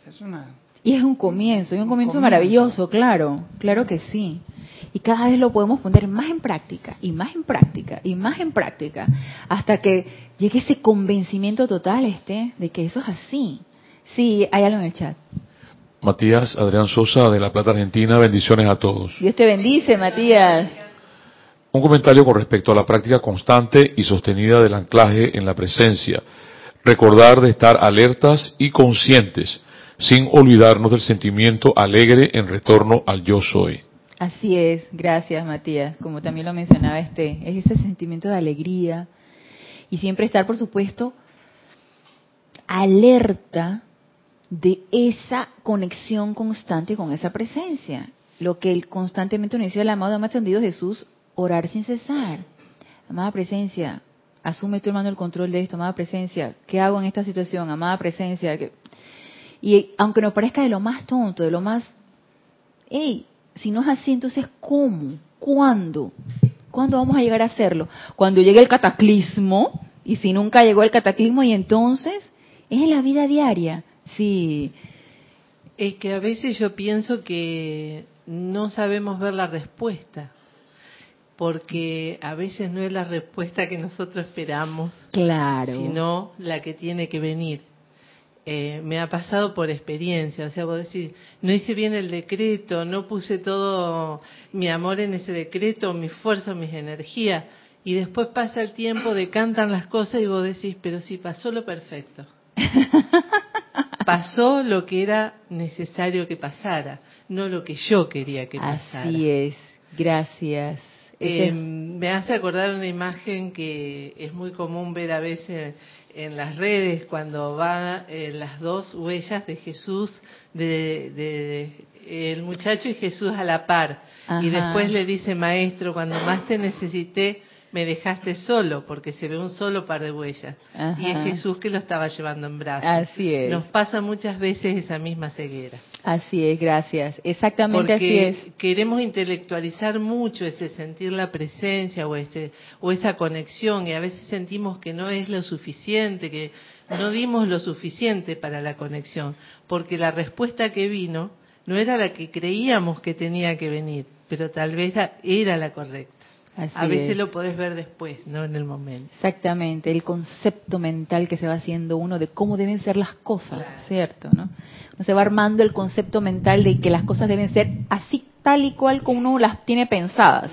es una
y es un comienzo, es un comienzo, maravilloso, claro, claro que sí. Y cada vez lo podemos poner más en práctica, y más en práctica, y más en práctica, hasta que llegue ese convencimiento total, este, de que eso es así. Sí, hay algo en el chat.
Matías Adrián Sosa, de La Plata, Argentina, bendiciones a todos.
Dios te bendice, Matías.
Un comentario con respecto a la práctica constante y sostenida del anclaje en la presencia. Recordar de estar alertas y conscientes sin olvidarnos del sentimiento alegre en retorno al yo soy.
Así es, gracias Matías, como también lo mencionaba este, es ese sentimiento de alegría y siempre estar, por supuesto, alerta de esa conexión constante con esa presencia. Lo que él constantemente nos dice el amado más atendido Jesús, orar sin cesar. Amada presencia, asume tu hermano el control de esto, amada presencia, ¿qué hago en esta situación? Amada presencia, que y aunque nos parezca de lo más tonto, de lo más... hey, si no es así, entonces ¿cómo? ¿Cuándo? ¿Cuándo vamos a llegar a hacerlo? Cuando llegue el cataclismo, y si nunca llegó el cataclismo, y entonces es en la vida diaria. Sí.
Es que a veces yo pienso que no sabemos ver la respuesta, porque a veces no es la respuesta que nosotros esperamos,
claro.
sino la que tiene que venir. Eh, me ha pasado por experiencia, o sea, vos decís, no hice bien el decreto, no puse todo mi amor en ese decreto, mi fuerza, mis energías, y después pasa el tiempo, decantan las cosas y vos decís, pero sí, pasó lo perfecto. pasó lo que era necesario que pasara, no lo que yo quería que pasara.
Así es, gracias.
Eh, me hace acordar una imagen que es muy común ver a veces en las redes cuando van eh, las dos huellas de Jesús, de, el muchacho y Jesús a la par. Y después le dice, maestro, cuando más te necesité, me dejaste solo, porque se ve un solo par de huellas. Y es Jesús que lo estaba llevando en brazos.
Así es.
Nos pasa muchas veces esa misma ceguera.
Así es, gracias. Exactamente así es.
Queremos intelectualizar mucho ese sentir la presencia o, ese, o esa conexión y a veces sentimos que no es lo suficiente, que no dimos lo suficiente para la conexión, porque la respuesta que vino no era la que creíamos que tenía que venir, pero tal vez era la correcta.
Así
a veces
es.
lo podés ver después, no en el momento.
Exactamente, el concepto mental que se va haciendo uno de cómo deben ser las cosas, ¿cierto? ¿no? Uno se va armando el concepto mental de que las cosas deben ser así tal y cual como uno las tiene pensadas.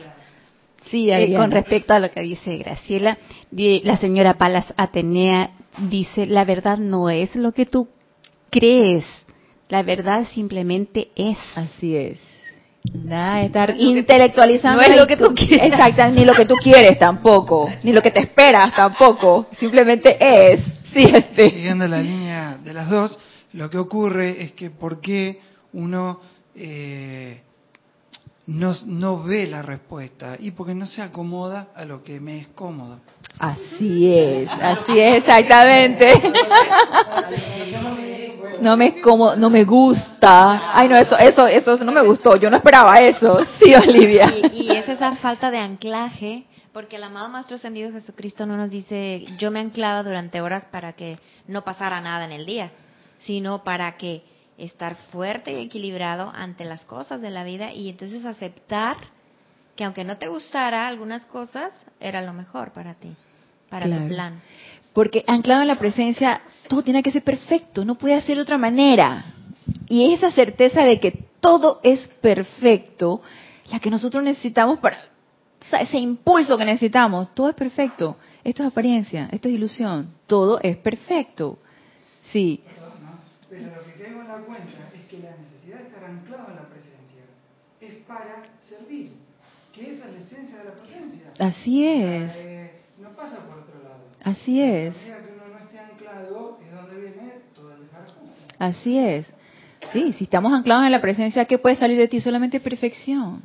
Sí,
Eh, con respecto a lo que dice Graciela, la señora Palas Atenea dice, la verdad no es lo que tú crees, la verdad simplemente es.
Así es. Nada estar
No es
intelectualizando.
no es lo que tú quieras.
Exacto, ni lo que tú quieres tampoco, ni lo que te esperas tampoco. Simplemente es. Sí, este.
Siguiendo la línea de las dos, lo que ocurre es que por qué uno eh, no, no ve la respuesta y porque no se acomoda a lo que me es cómodo.
Así es, así es, exactamente. No me como, no me gusta. Ay, no, eso, eso, eso no me gustó. Yo no esperaba eso. Sí, Olivia.
Y, y es esa falta de anclaje, porque el amado Maestro Ascendido Jesucristo no nos dice, yo me anclaba durante horas para que no pasara nada en el día, sino para que estar fuerte y equilibrado ante las cosas de la vida y entonces aceptar que aunque no te gustara algunas cosas, era lo mejor para ti, para
Claro.
tu plan.
Porque anclado en la presencia, todo tiene que ser perfecto, no puede ser de otra manera. Y esa certeza de que todo es perfecto, la que nosotros necesitamos para, o sea, ese impulso que necesitamos, todo es perfecto. Esto es apariencia, esto es ilusión, todo es perfecto. Sí,
Pero lo que caigo en la cuenta es que la necesidad de estar anclado en la presencia es para servir, que esa es la esencia de la presencia.
así es,
Eh, no pasa por.
Así es. Así es. Sí, si estamos anclados en la presencia, ¿qué puede salir de ti? Solamente perfección.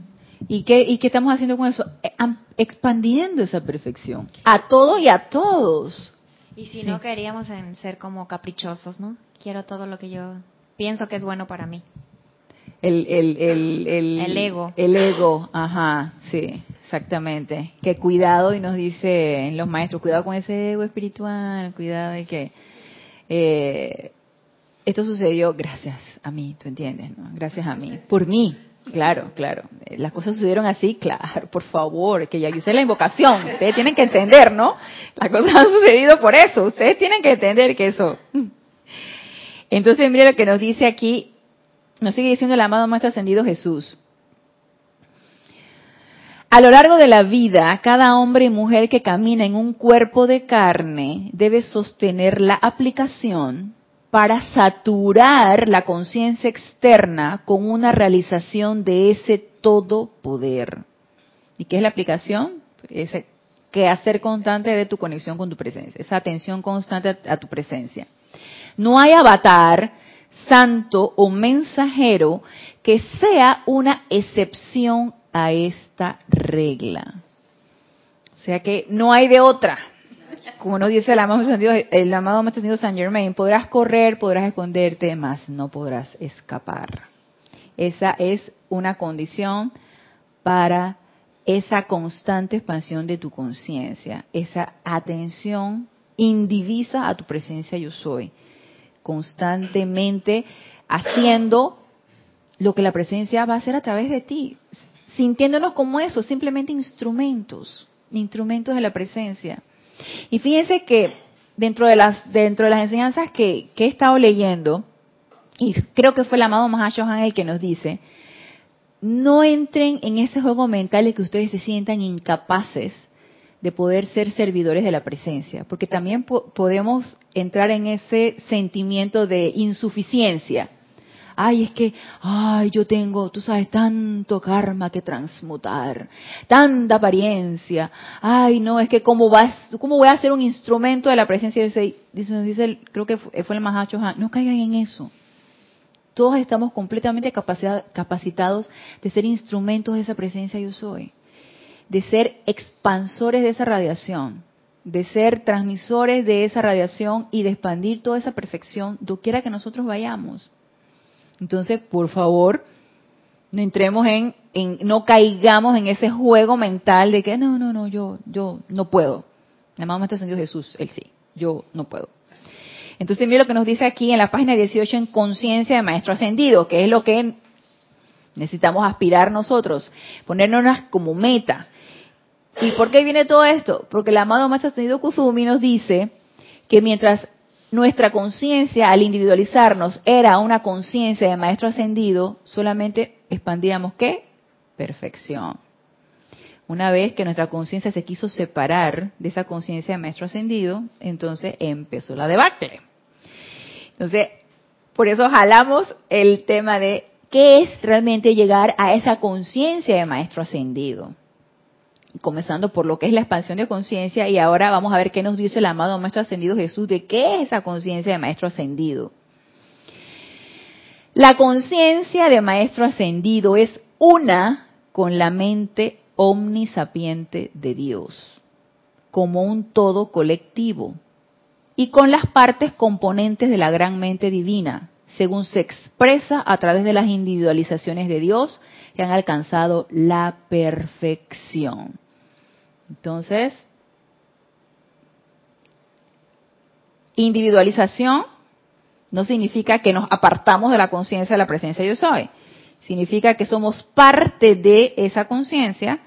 ¿Y qué, ¿Y qué estamos haciendo con eso? Eh, Expandiendo esa perfección. A todo y a todos.
Y si
Sí.
no queríamos en ser como caprichosos, ¿no? Quiero todo lo que yo pienso que es bueno para mí.
El, el, el, el,
El ego.
El ego, ajá, sí, exactamente. Que cuidado, y nos dicen los maestros, cuidado con ese ego espiritual, cuidado de que... eh, esto sucedió gracias a mí, ¿tú entiendes? No? Gracias a mí, por mí, claro, claro. Las cosas sucedieron así, claro, por favor, que ya yo hice la invocación, ustedes tienen que entender, ¿no? Las cosas han sucedido por eso, ustedes tienen que entender que eso... Entonces, mire lo que nos dice aquí, nos sigue diciendo el amado Maestro Ascendido Jesús. A lo largo de la vida, cada hombre y mujer que camina en un cuerpo de carne debe sostener la aplicación para saturar la conciencia externa con una realización de ese todo poder. ¿Y qué es la aplicación? Ese quehacer constante de tu conexión con tu presencia, esa atención constante a, a tu presencia. No hay avatar, santo o mensajero que sea una excepción a esta regla. O sea que no hay de otra. Como nos dice el amado, el amado Maestro Saint Germain, podrás correr, podrás esconderte, mas no podrás escapar. Esa es una condición para esa constante expansión de tu conciencia, esa atención indivisa a tu presencia yo soy, constantemente haciendo lo que la presencia va a hacer a través de ti, sintiéndonos como eso, simplemente instrumentos, instrumentos de la presencia. Y fíjense que dentro de las dentro de las enseñanzas que, he estado leyendo, y creo que fue el amado Mahashohan el que nos dice, no entren en ese juego mental de que ustedes se sientan incapaces de poder ser servidores de la presencia, porque también po- podemos entrar en ese sentimiento de insuficiencia. Ay, es que, ay, yo tengo, tú sabes, tanto karma que transmutar, tanta apariencia. Ay, no, es que cómo vas, cómo voy a ser un instrumento de la presencia dice, dice el- creo que fue, el Mahacho no caigan en eso. Todos estamos completamente capacita- capacitados de ser instrumentos de esa presencia yo soy, de ser expansores de esa radiación, de ser transmisores de esa radiación y de expandir toda esa perfección doquiera que nosotros vayamos. Entonces, por favor, no entremos en, no caigamos en ese juego mental de que no, no, no, yo, yo no puedo. Mi mamá está ascendido Jesús, él sí, yo no puedo. Entonces, mire lo que nos dice aquí en la página 18 en conciencia de maestro ascendido, que es lo que necesitamos aspirar nosotros, ponernos como meta. ¿Y por qué viene todo esto? Porque el amado maestro ascendido Kuzumi nos dice que mientras nuestra conciencia al individualizarnos era una conciencia de maestro ascendido, solamente expandíamos qué? Perfección. Una vez que nuestra conciencia se quiso separar de esa conciencia de maestro ascendido, entonces empezó la debacle. Entonces, por eso jalamos el tema de qué es realmente llegar a esa conciencia de maestro ascendido comenzando por lo que es la expansión de conciencia y ahora vamos a ver qué nos dice el amado Maestro Ascendido Jesús de qué es esa conciencia de Maestro Ascendido. La conciencia de Maestro Ascendido es una con la mente omnisapiente de Dios, como un todo colectivo, y con las partes componentes de la gran mente divina, según se expresa a través de las individualizaciones de Dios que han alcanzado la perfección. Entonces, individualización no significa que nos apartamos de la conciencia de la presencia yo soy. Significa que somos parte de esa conciencia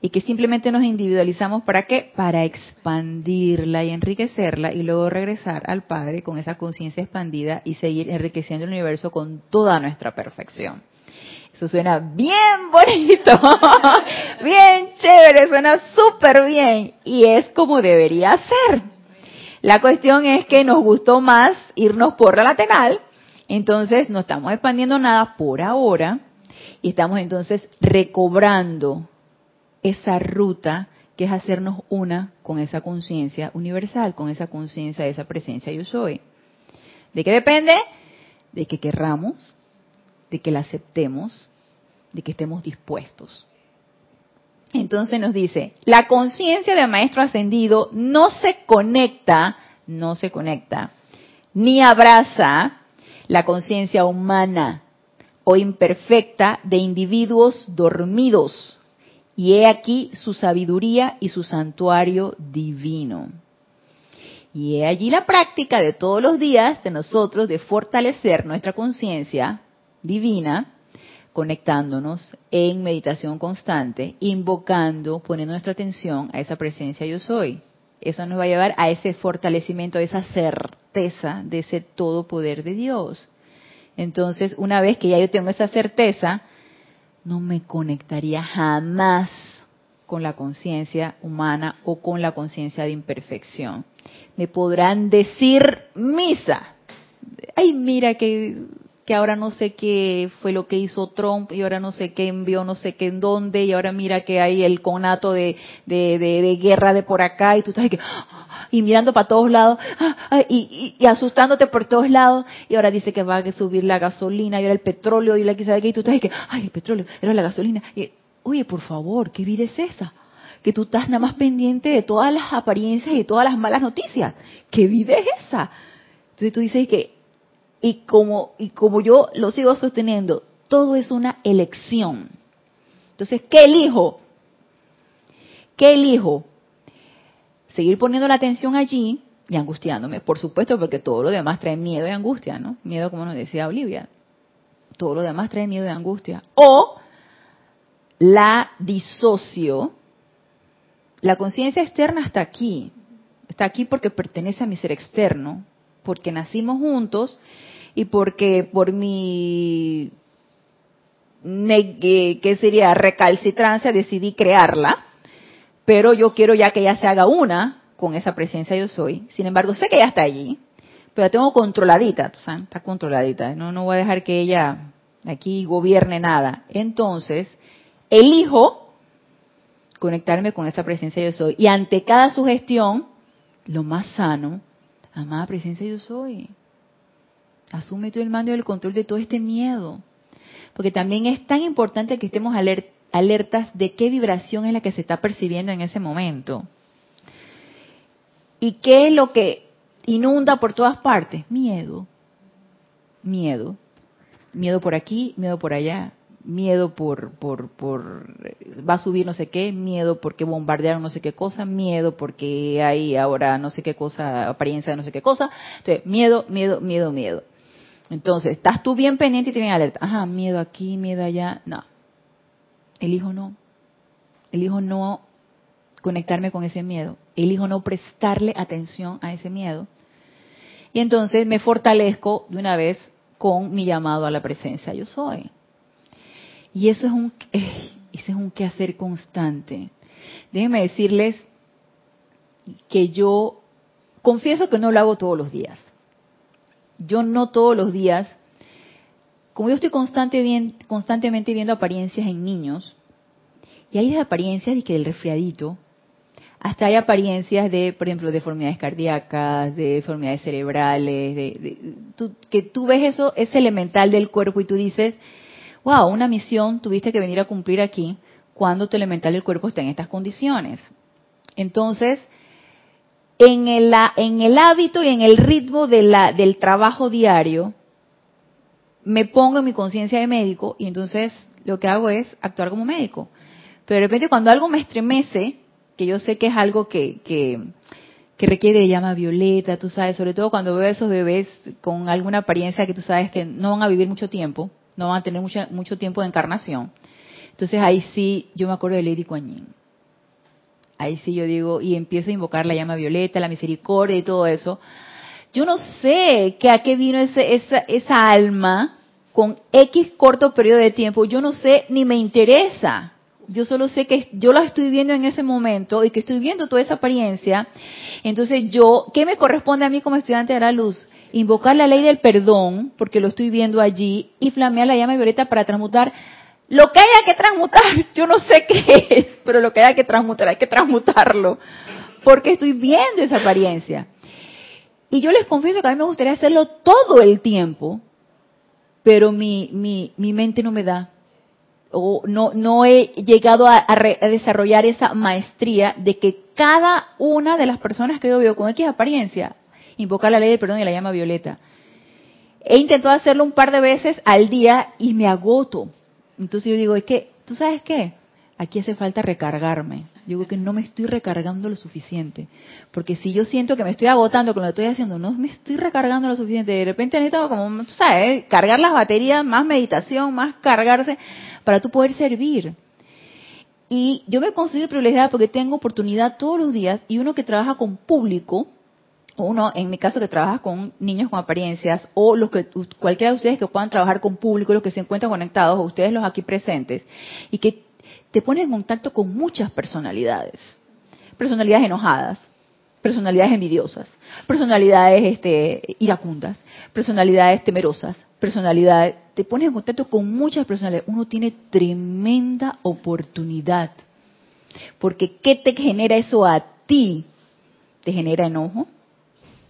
y que simplemente nos individualizamos para qué? Para expandirla y enriquecerla y luego regresar al Padre con esa conciencia expandida y seguir enriqueciendo el universo con toda nuestra perfección. Suena bien bonito, bien chévere, suena súper bien y es como debería ser. La cuestión es que nos gustó más irnos por la lateral, entonces no estamos expandiendo nada por ahora y estamos entonces recobrando esa ruta que es hacernos una con esa conciencia universal, con esa conciencia de esa presencia yo soy. ¿De qué depende? De que querramos, de que la aceptemos, de que estemos dispuestos. Entonces nos dice, la conciencia del maestro ascendido no se conecta, no se conecta, ni abraza la conciencia humana o imperfecta de individuos dormidos. Y he aquí su sabiduría y su santuario divino. Y he allí la práctica de todos los días de nosotros de fortalecer nuestra conciencia divina, conectándonos en meditación constante, invocando, poniendo nuestra atención a esa presencia yo soy. Eso nos va a llevar a ese fortalecimiento, a esa certeza de ese todo poder de Dios. Entonces, una vez que ya yo tengo esa certeza, no me conectaría jamás con la conciencia humana o con la conciencia de imperfección. Me podrán decir misa. Ay, mira que, que ahora no sé qué fue lo que hizo Trump y ahora no sé qué envió, no sé qué en dónde y ahora mira que hay el conato de, de, de, guerra de por acá y tú estás que, y mirando para todos lados y, y, asustándote por todos lados y ahora dice que va a subir la gasolina y ahora el petróleo y la que sabe qué y tú estás que, ay, el petróleo, era la gasolina. Y, Oye, por favor, ¿qué vida es esa? Que tú estás nada más pendiente de todas las apariencias y todas las malas noticias. ¿Qué vida es esa? Entonces tú dices que, y como, y como yo lo sigo sosteniendo, todo es una elección. Entonces, ¿qué elijo? ¿Qué elijo? Seguir poniendo la atención allí y angustiándome, por supuesto, porque todo lo demás trae miedo y angustia, ¿no? Miedo, como nos decía Olivia. Todo lo demás trae miedo y angustia. O la disocio. La conciencia externa está aquí. Está aquí porque pertenece a mi ser externo, porque nacimos juntos y porque por mi ¿qué sería? recalcitrancia decidí crearla, pero yo quiero ya que ella se haga una con esa presencia yo soy. Sin embargo, sé que ella está allí, pero la tengo controladita, está controladita. No, no voy a dejar que ella aquí gobierne nada. Entonces, elijo conectarme con esa presencia yo soy. Y ante cada sugestión, lo más sano, amada presencia yo soy. Asume tú el mando y el control de todo este miedo. Porque también es tan importante que estemos alertas de qué vibración es la que se está percibiendo en ese momento. ¿Y qué es lo que inunda por todas partes? Miedo. Miedo. Miedo por aquí, miedo por allá, miedo por, por, por, va a subir no sé qué, miedo porque bombardearon no sé qué cosa, miedo porque hay ahora no sé qué cosa, apariencia de no sé qué cosa. Entonces, miedo, miedo, miedo, miedo. Entonces, estás tú bien pendiente y te viene alerta. Ajá, miedo aquí, miedo allá. No. Elijo no. Elijo no conectarme con ese miedo. Elijo no prestarle atención a ese miedo. Y entonces me fortalezco de una vez con mi llamado a la presencia yo soy. Y eso es un, eh, es un quehacer constante. Déjenme decirles que yo confieso que no lo hago todos los días. Yo no todos los días, como yo estoy constante, bien, constantemente viendo apariencias en niños, y hay apariencias de que del resfriadito, hasta hay apariencias de, por ejemplo, deformidades cardíacas, de deformidades cerebrales, de, que tú ves eso, es elemental del cuerpo y tú dices, wow, una misión tuviste que venir a cumplir aquí cuando tu elemental del cuerpo está en estas condiciones. Entonces, en el, en el hábito y en el ritmo del trabajo diario, me pongo en mi conciencia de médico y entonces lo que hago es actuar como médico. Pero de repente cuando algo me estremece, que yo sé que es algo que, que, requiere de llama violeta, tú sabes, sobre todo cuando veo a esos bebés con alguna apariencia que tú sabes que no van a vivir mucho tiempo, no van a tener mucho, mucho tiempo de encarnación. Entonces ahí sí, yo me acuerdo de Lady Kuan Ahí sí yo digo, y empiezo a invocar la llama violeta, la misericordia y todo eso. Yo no sé que a qué vino ese, esa, esa alma con X corto periodo de tiempo, yo no sé ni me interesa. Yo solo sé que yo la estoy viendo en ese momento y que estoy viendo toda esa apariencia. Entonces yo, ¿qué me corresponde a mí como estudiante de la luz? Invocar la ley del perdón, porque lo estoy viendo allí, y flamear la llama violeta para transmutar lo que haya que transmutar. Yo no sé qué es, pero lo que haya que transmutar, hay que transmutarlo. Porque estoy viendo esa apariencia. Y yo les confieso que a mí me gustaría hacerlo todo el tiempo, pero mi, mi, mi mente no me da o no, no he llegado a, desarrollar esa maestría de que cada una de las personas que yo veo con X apariencia invoca la ley de perdón y la llama violeta. He intentado hacerlo un par de veces al día y me agoto. Entonces yo digo, es que, ¿tú sabes qué? Aquí hace falta recargarme. Yo digo que no me estoy recargando lo suficiente. Porque si yo siento que me estoy agotando con lo estoy haciendo, no me estoy recargando lo suficiente. De repente necesito como, tú sabes, cargar las baterías, más meditación, más cargarse para tú poder servir. Y yo me considero privilegiada porque tengo oportunidad todos los días y uno que trabaja con público, uno en mi caso que trabaja con niños con apariencias o los que cualquiera de ustedes que puedan trabajar con público, los que se encuentran conectados o ustedes los aquí presentes y que te ponen en contacto con muchas personalidades, personalidades enojadas, personalidades envidiosas, personalidades este, iracundas, personalidades temerosas, personalidades, te pones en contacto con muchas personalidades, uno tiene tremenda oportunidad. Porque ¿qué te genera eso a ti? Te genera enojo,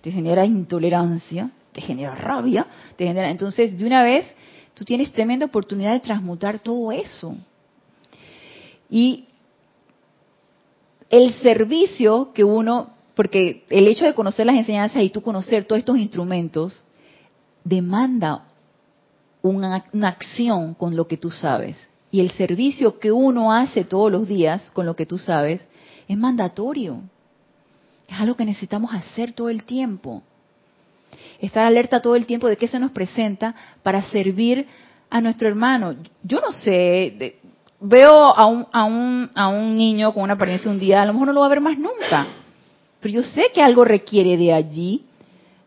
te genera intolerancia, te genera rabia, te genera... Entonces, de una vez, tú tienes tremenda oportunidad de transmutar todo eso. Y el servicio que uno porque el hecho de conocer las enseñanzas y tú conocer todos estos instrumentos demanda una, acción con lo que tú sabes. Y el servicio que uno hace todos los días con lo que tú sabes es mandatorio. Es algo que necesitamos hacer todo el tiempo. Estar alerta todo el tiempo de qué se nos presenta para servir a nuestro hermano. Yo no sé, veo a un, a, un, a un niño con una apariencia un día, a lo mejor no lo va a ver más nunca pero yo sé que algo requiere de allí,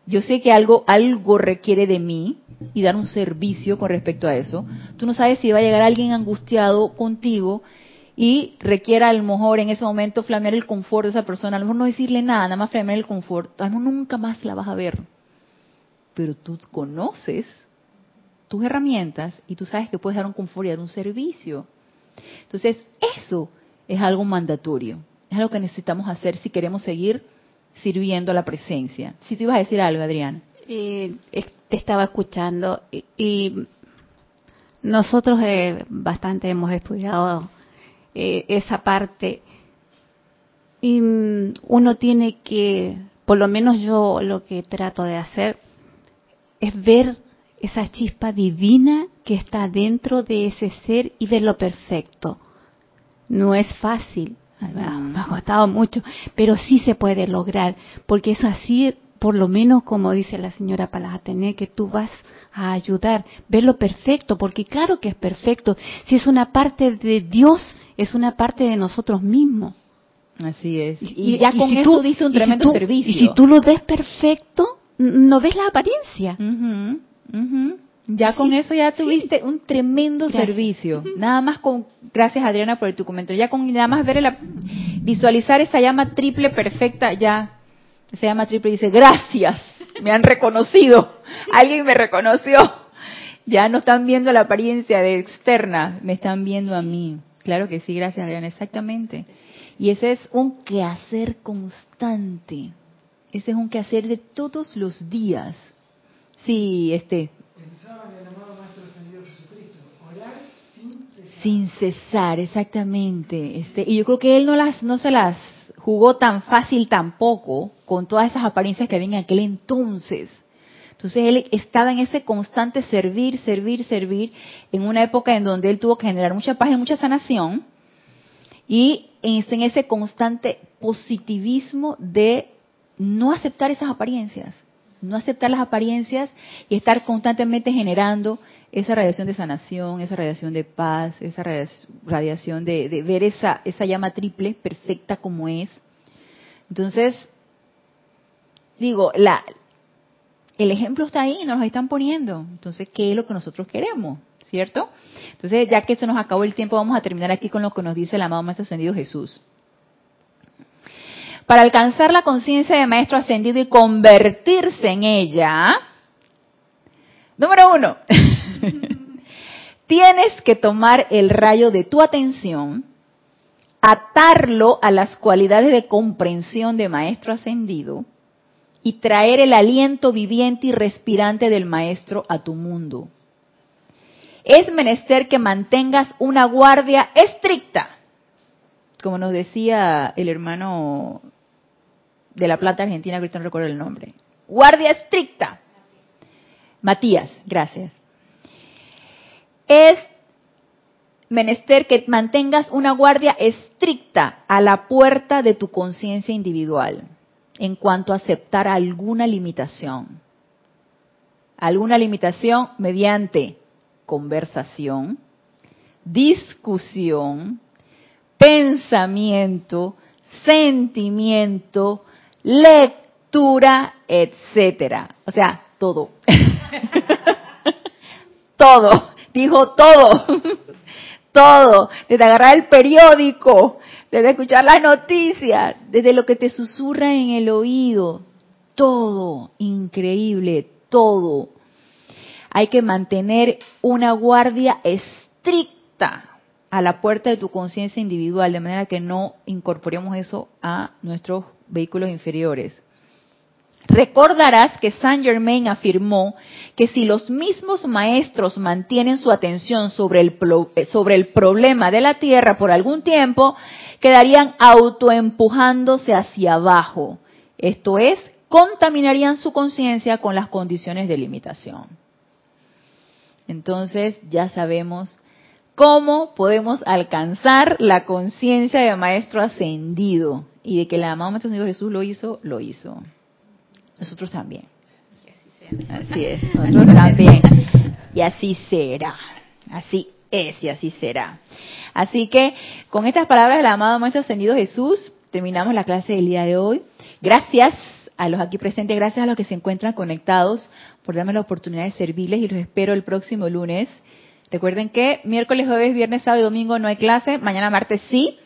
yo sé que algo, algo requiere de mí y dar un servicio con respecto a eso. Tú no sabes si va a llegar alguien angustiado contigo y requiera a lo mejor en ese momento flamear el confort de esa persona, a lo mejor no decirle nada, nada más flamear el confort, a lo mejor nunca más la vas a ver. Pero tú conoces tus herramientas y tú sabes que puedes dar un confort y dar un servicio. Entonces, eso es algo mandatorio. Es lo que necesitamos hacer si queremos seguir sirviendo a la presencia. Si tú ibas a decir algo, Adrián.
te estaba escuchando y, nosotros eh, bastante hemos estudiado eh, esa parte. Y mm, uno tiene que, por lo menos yo lo que trato de hacer es ver esa chispa divina que está dentro de ese ser y verlo perfecto. No es fácil, me ha costado mucho, pero sí se puede lograr, porque es así, por lo menos como dice la señora Palas que tú vas a ayudar, verlo perfecto, porque claro que es perfecto, si es una parte de Dios, es una parte de nosotros mismos.
Así es. Y, ya con eso tú, un tremendo servicio.
Y si tú lo ves perfecto, no ves la apariencia.
Ya con eso ya tuviste un tremendo servicio. Nada más con, gracias Adriana por tu comentario, ya con nada más ver la, visualizar esa llama triple perfecta, ya, esa llama triple dice, gracias, me han reconocido, alguien me reconoció. Ya no están viendo la apariencia de externa, me están viendo a mí. Claro que sí, gracias Adriana, exactamente. Y ese es un quehacer constante. Ese es un quehacer de todos los días. Sí, este, sin cesar, exactamente. Este, y yo creo que él no las, no se las jugó tan fácil tampoco con todas esas apariencias que había en aquel entonces. Entonces él estaba en ese constante servir, servir, servir, en una época en donde él tuvo que generar mucha paz y mucha sanación, y en ese constante positivismo de no aceptar esas apariencias, no aceptar las apariencias y estar constantemente generando esa radiación de sanación, esa radiación de paz, esa radiación de, ver esa, esa llama triple perfecta como es. Entonces, digo, la, el ejemplo está ahí, nos lo están poniendo. Entonces, ¿qué es lo que nosotros queremos? ¿Cierto? Entonces, ya que se nos acabó el tiempo, vamos a terminar aquí con lo que nos dice el amado Maestro Ascendido Jesús. Para alcanzar la conciencia de Maestro Ascendido y convertirse en ella, número uno, Tienes que tomar el rayo de tu atención, atarlo a las cualidades de comprensión de Maestro Ascendido y traer el aliento viviente y respirante del Maestro a tu mundo. Es menester que mantengas una guardia estricta, como nos decía el hermano de La Plata Argentina, que no recuerdo el nombre. Guardia estricta. Matías, gracias es menester que mantengas una guardia estricta a la puerta de tu conciencia individual en cuanto a aceptar alguna limitación. Alguna limitación mediante conversación, discusión, pensamiento, sentimiento, lectura, etcétera. O sea, todo. todo dijo todo, todo, desde agarrar el periódico, desde escuchar las noticias, desde lo que te susurra en el oído, todo, increíble, todo. Hay que mantener una guardia estricta a la puerta de tu conciencia individual, de manera que no incorporemos eso a nuestros vehículos inferiores. Recordarás que Saint Germain afirmó que si los mismos maestros mantienen su atención sobre el, sobre el problema de la Tierra por algún tiempo, quedarían autoempujándose hacia abajo. Esto es, contaminarían su conciencia con las condiciones de limitación. Entonces ya sabemos cómo podemos alcanzar la conciencia de maestro ascendido y de que la amado maestro ascendido Jesús lo hizo, lo hizo nosotros también. Así es, nosotros también. Y así será. Así es y así será. Así que con estas palabras del amado Maestro Ascendido Jesús, terminamos la clase del día de hoy. Gracias a los aquí presentes, gracias a los que se encuentran conectados por darme la oportunidad de servirles y los espero el próximo lunes. Recuerden que miércoles, jueves, viernes, sábado y domingo no hay clase, mañana martes sí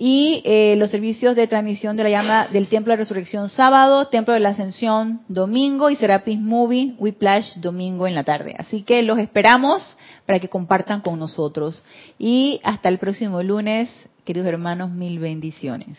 y eh, los servicios de transmisión de la llama del Templo de Resurrección sábado, Templo de la Ascensión domingo y Serapis Movie Whiplash domingo en la tarde. Así que los esperamos para que compartan con nosotros. Y hasta el próximo lunes, queridos hermanos, mil bendiciones.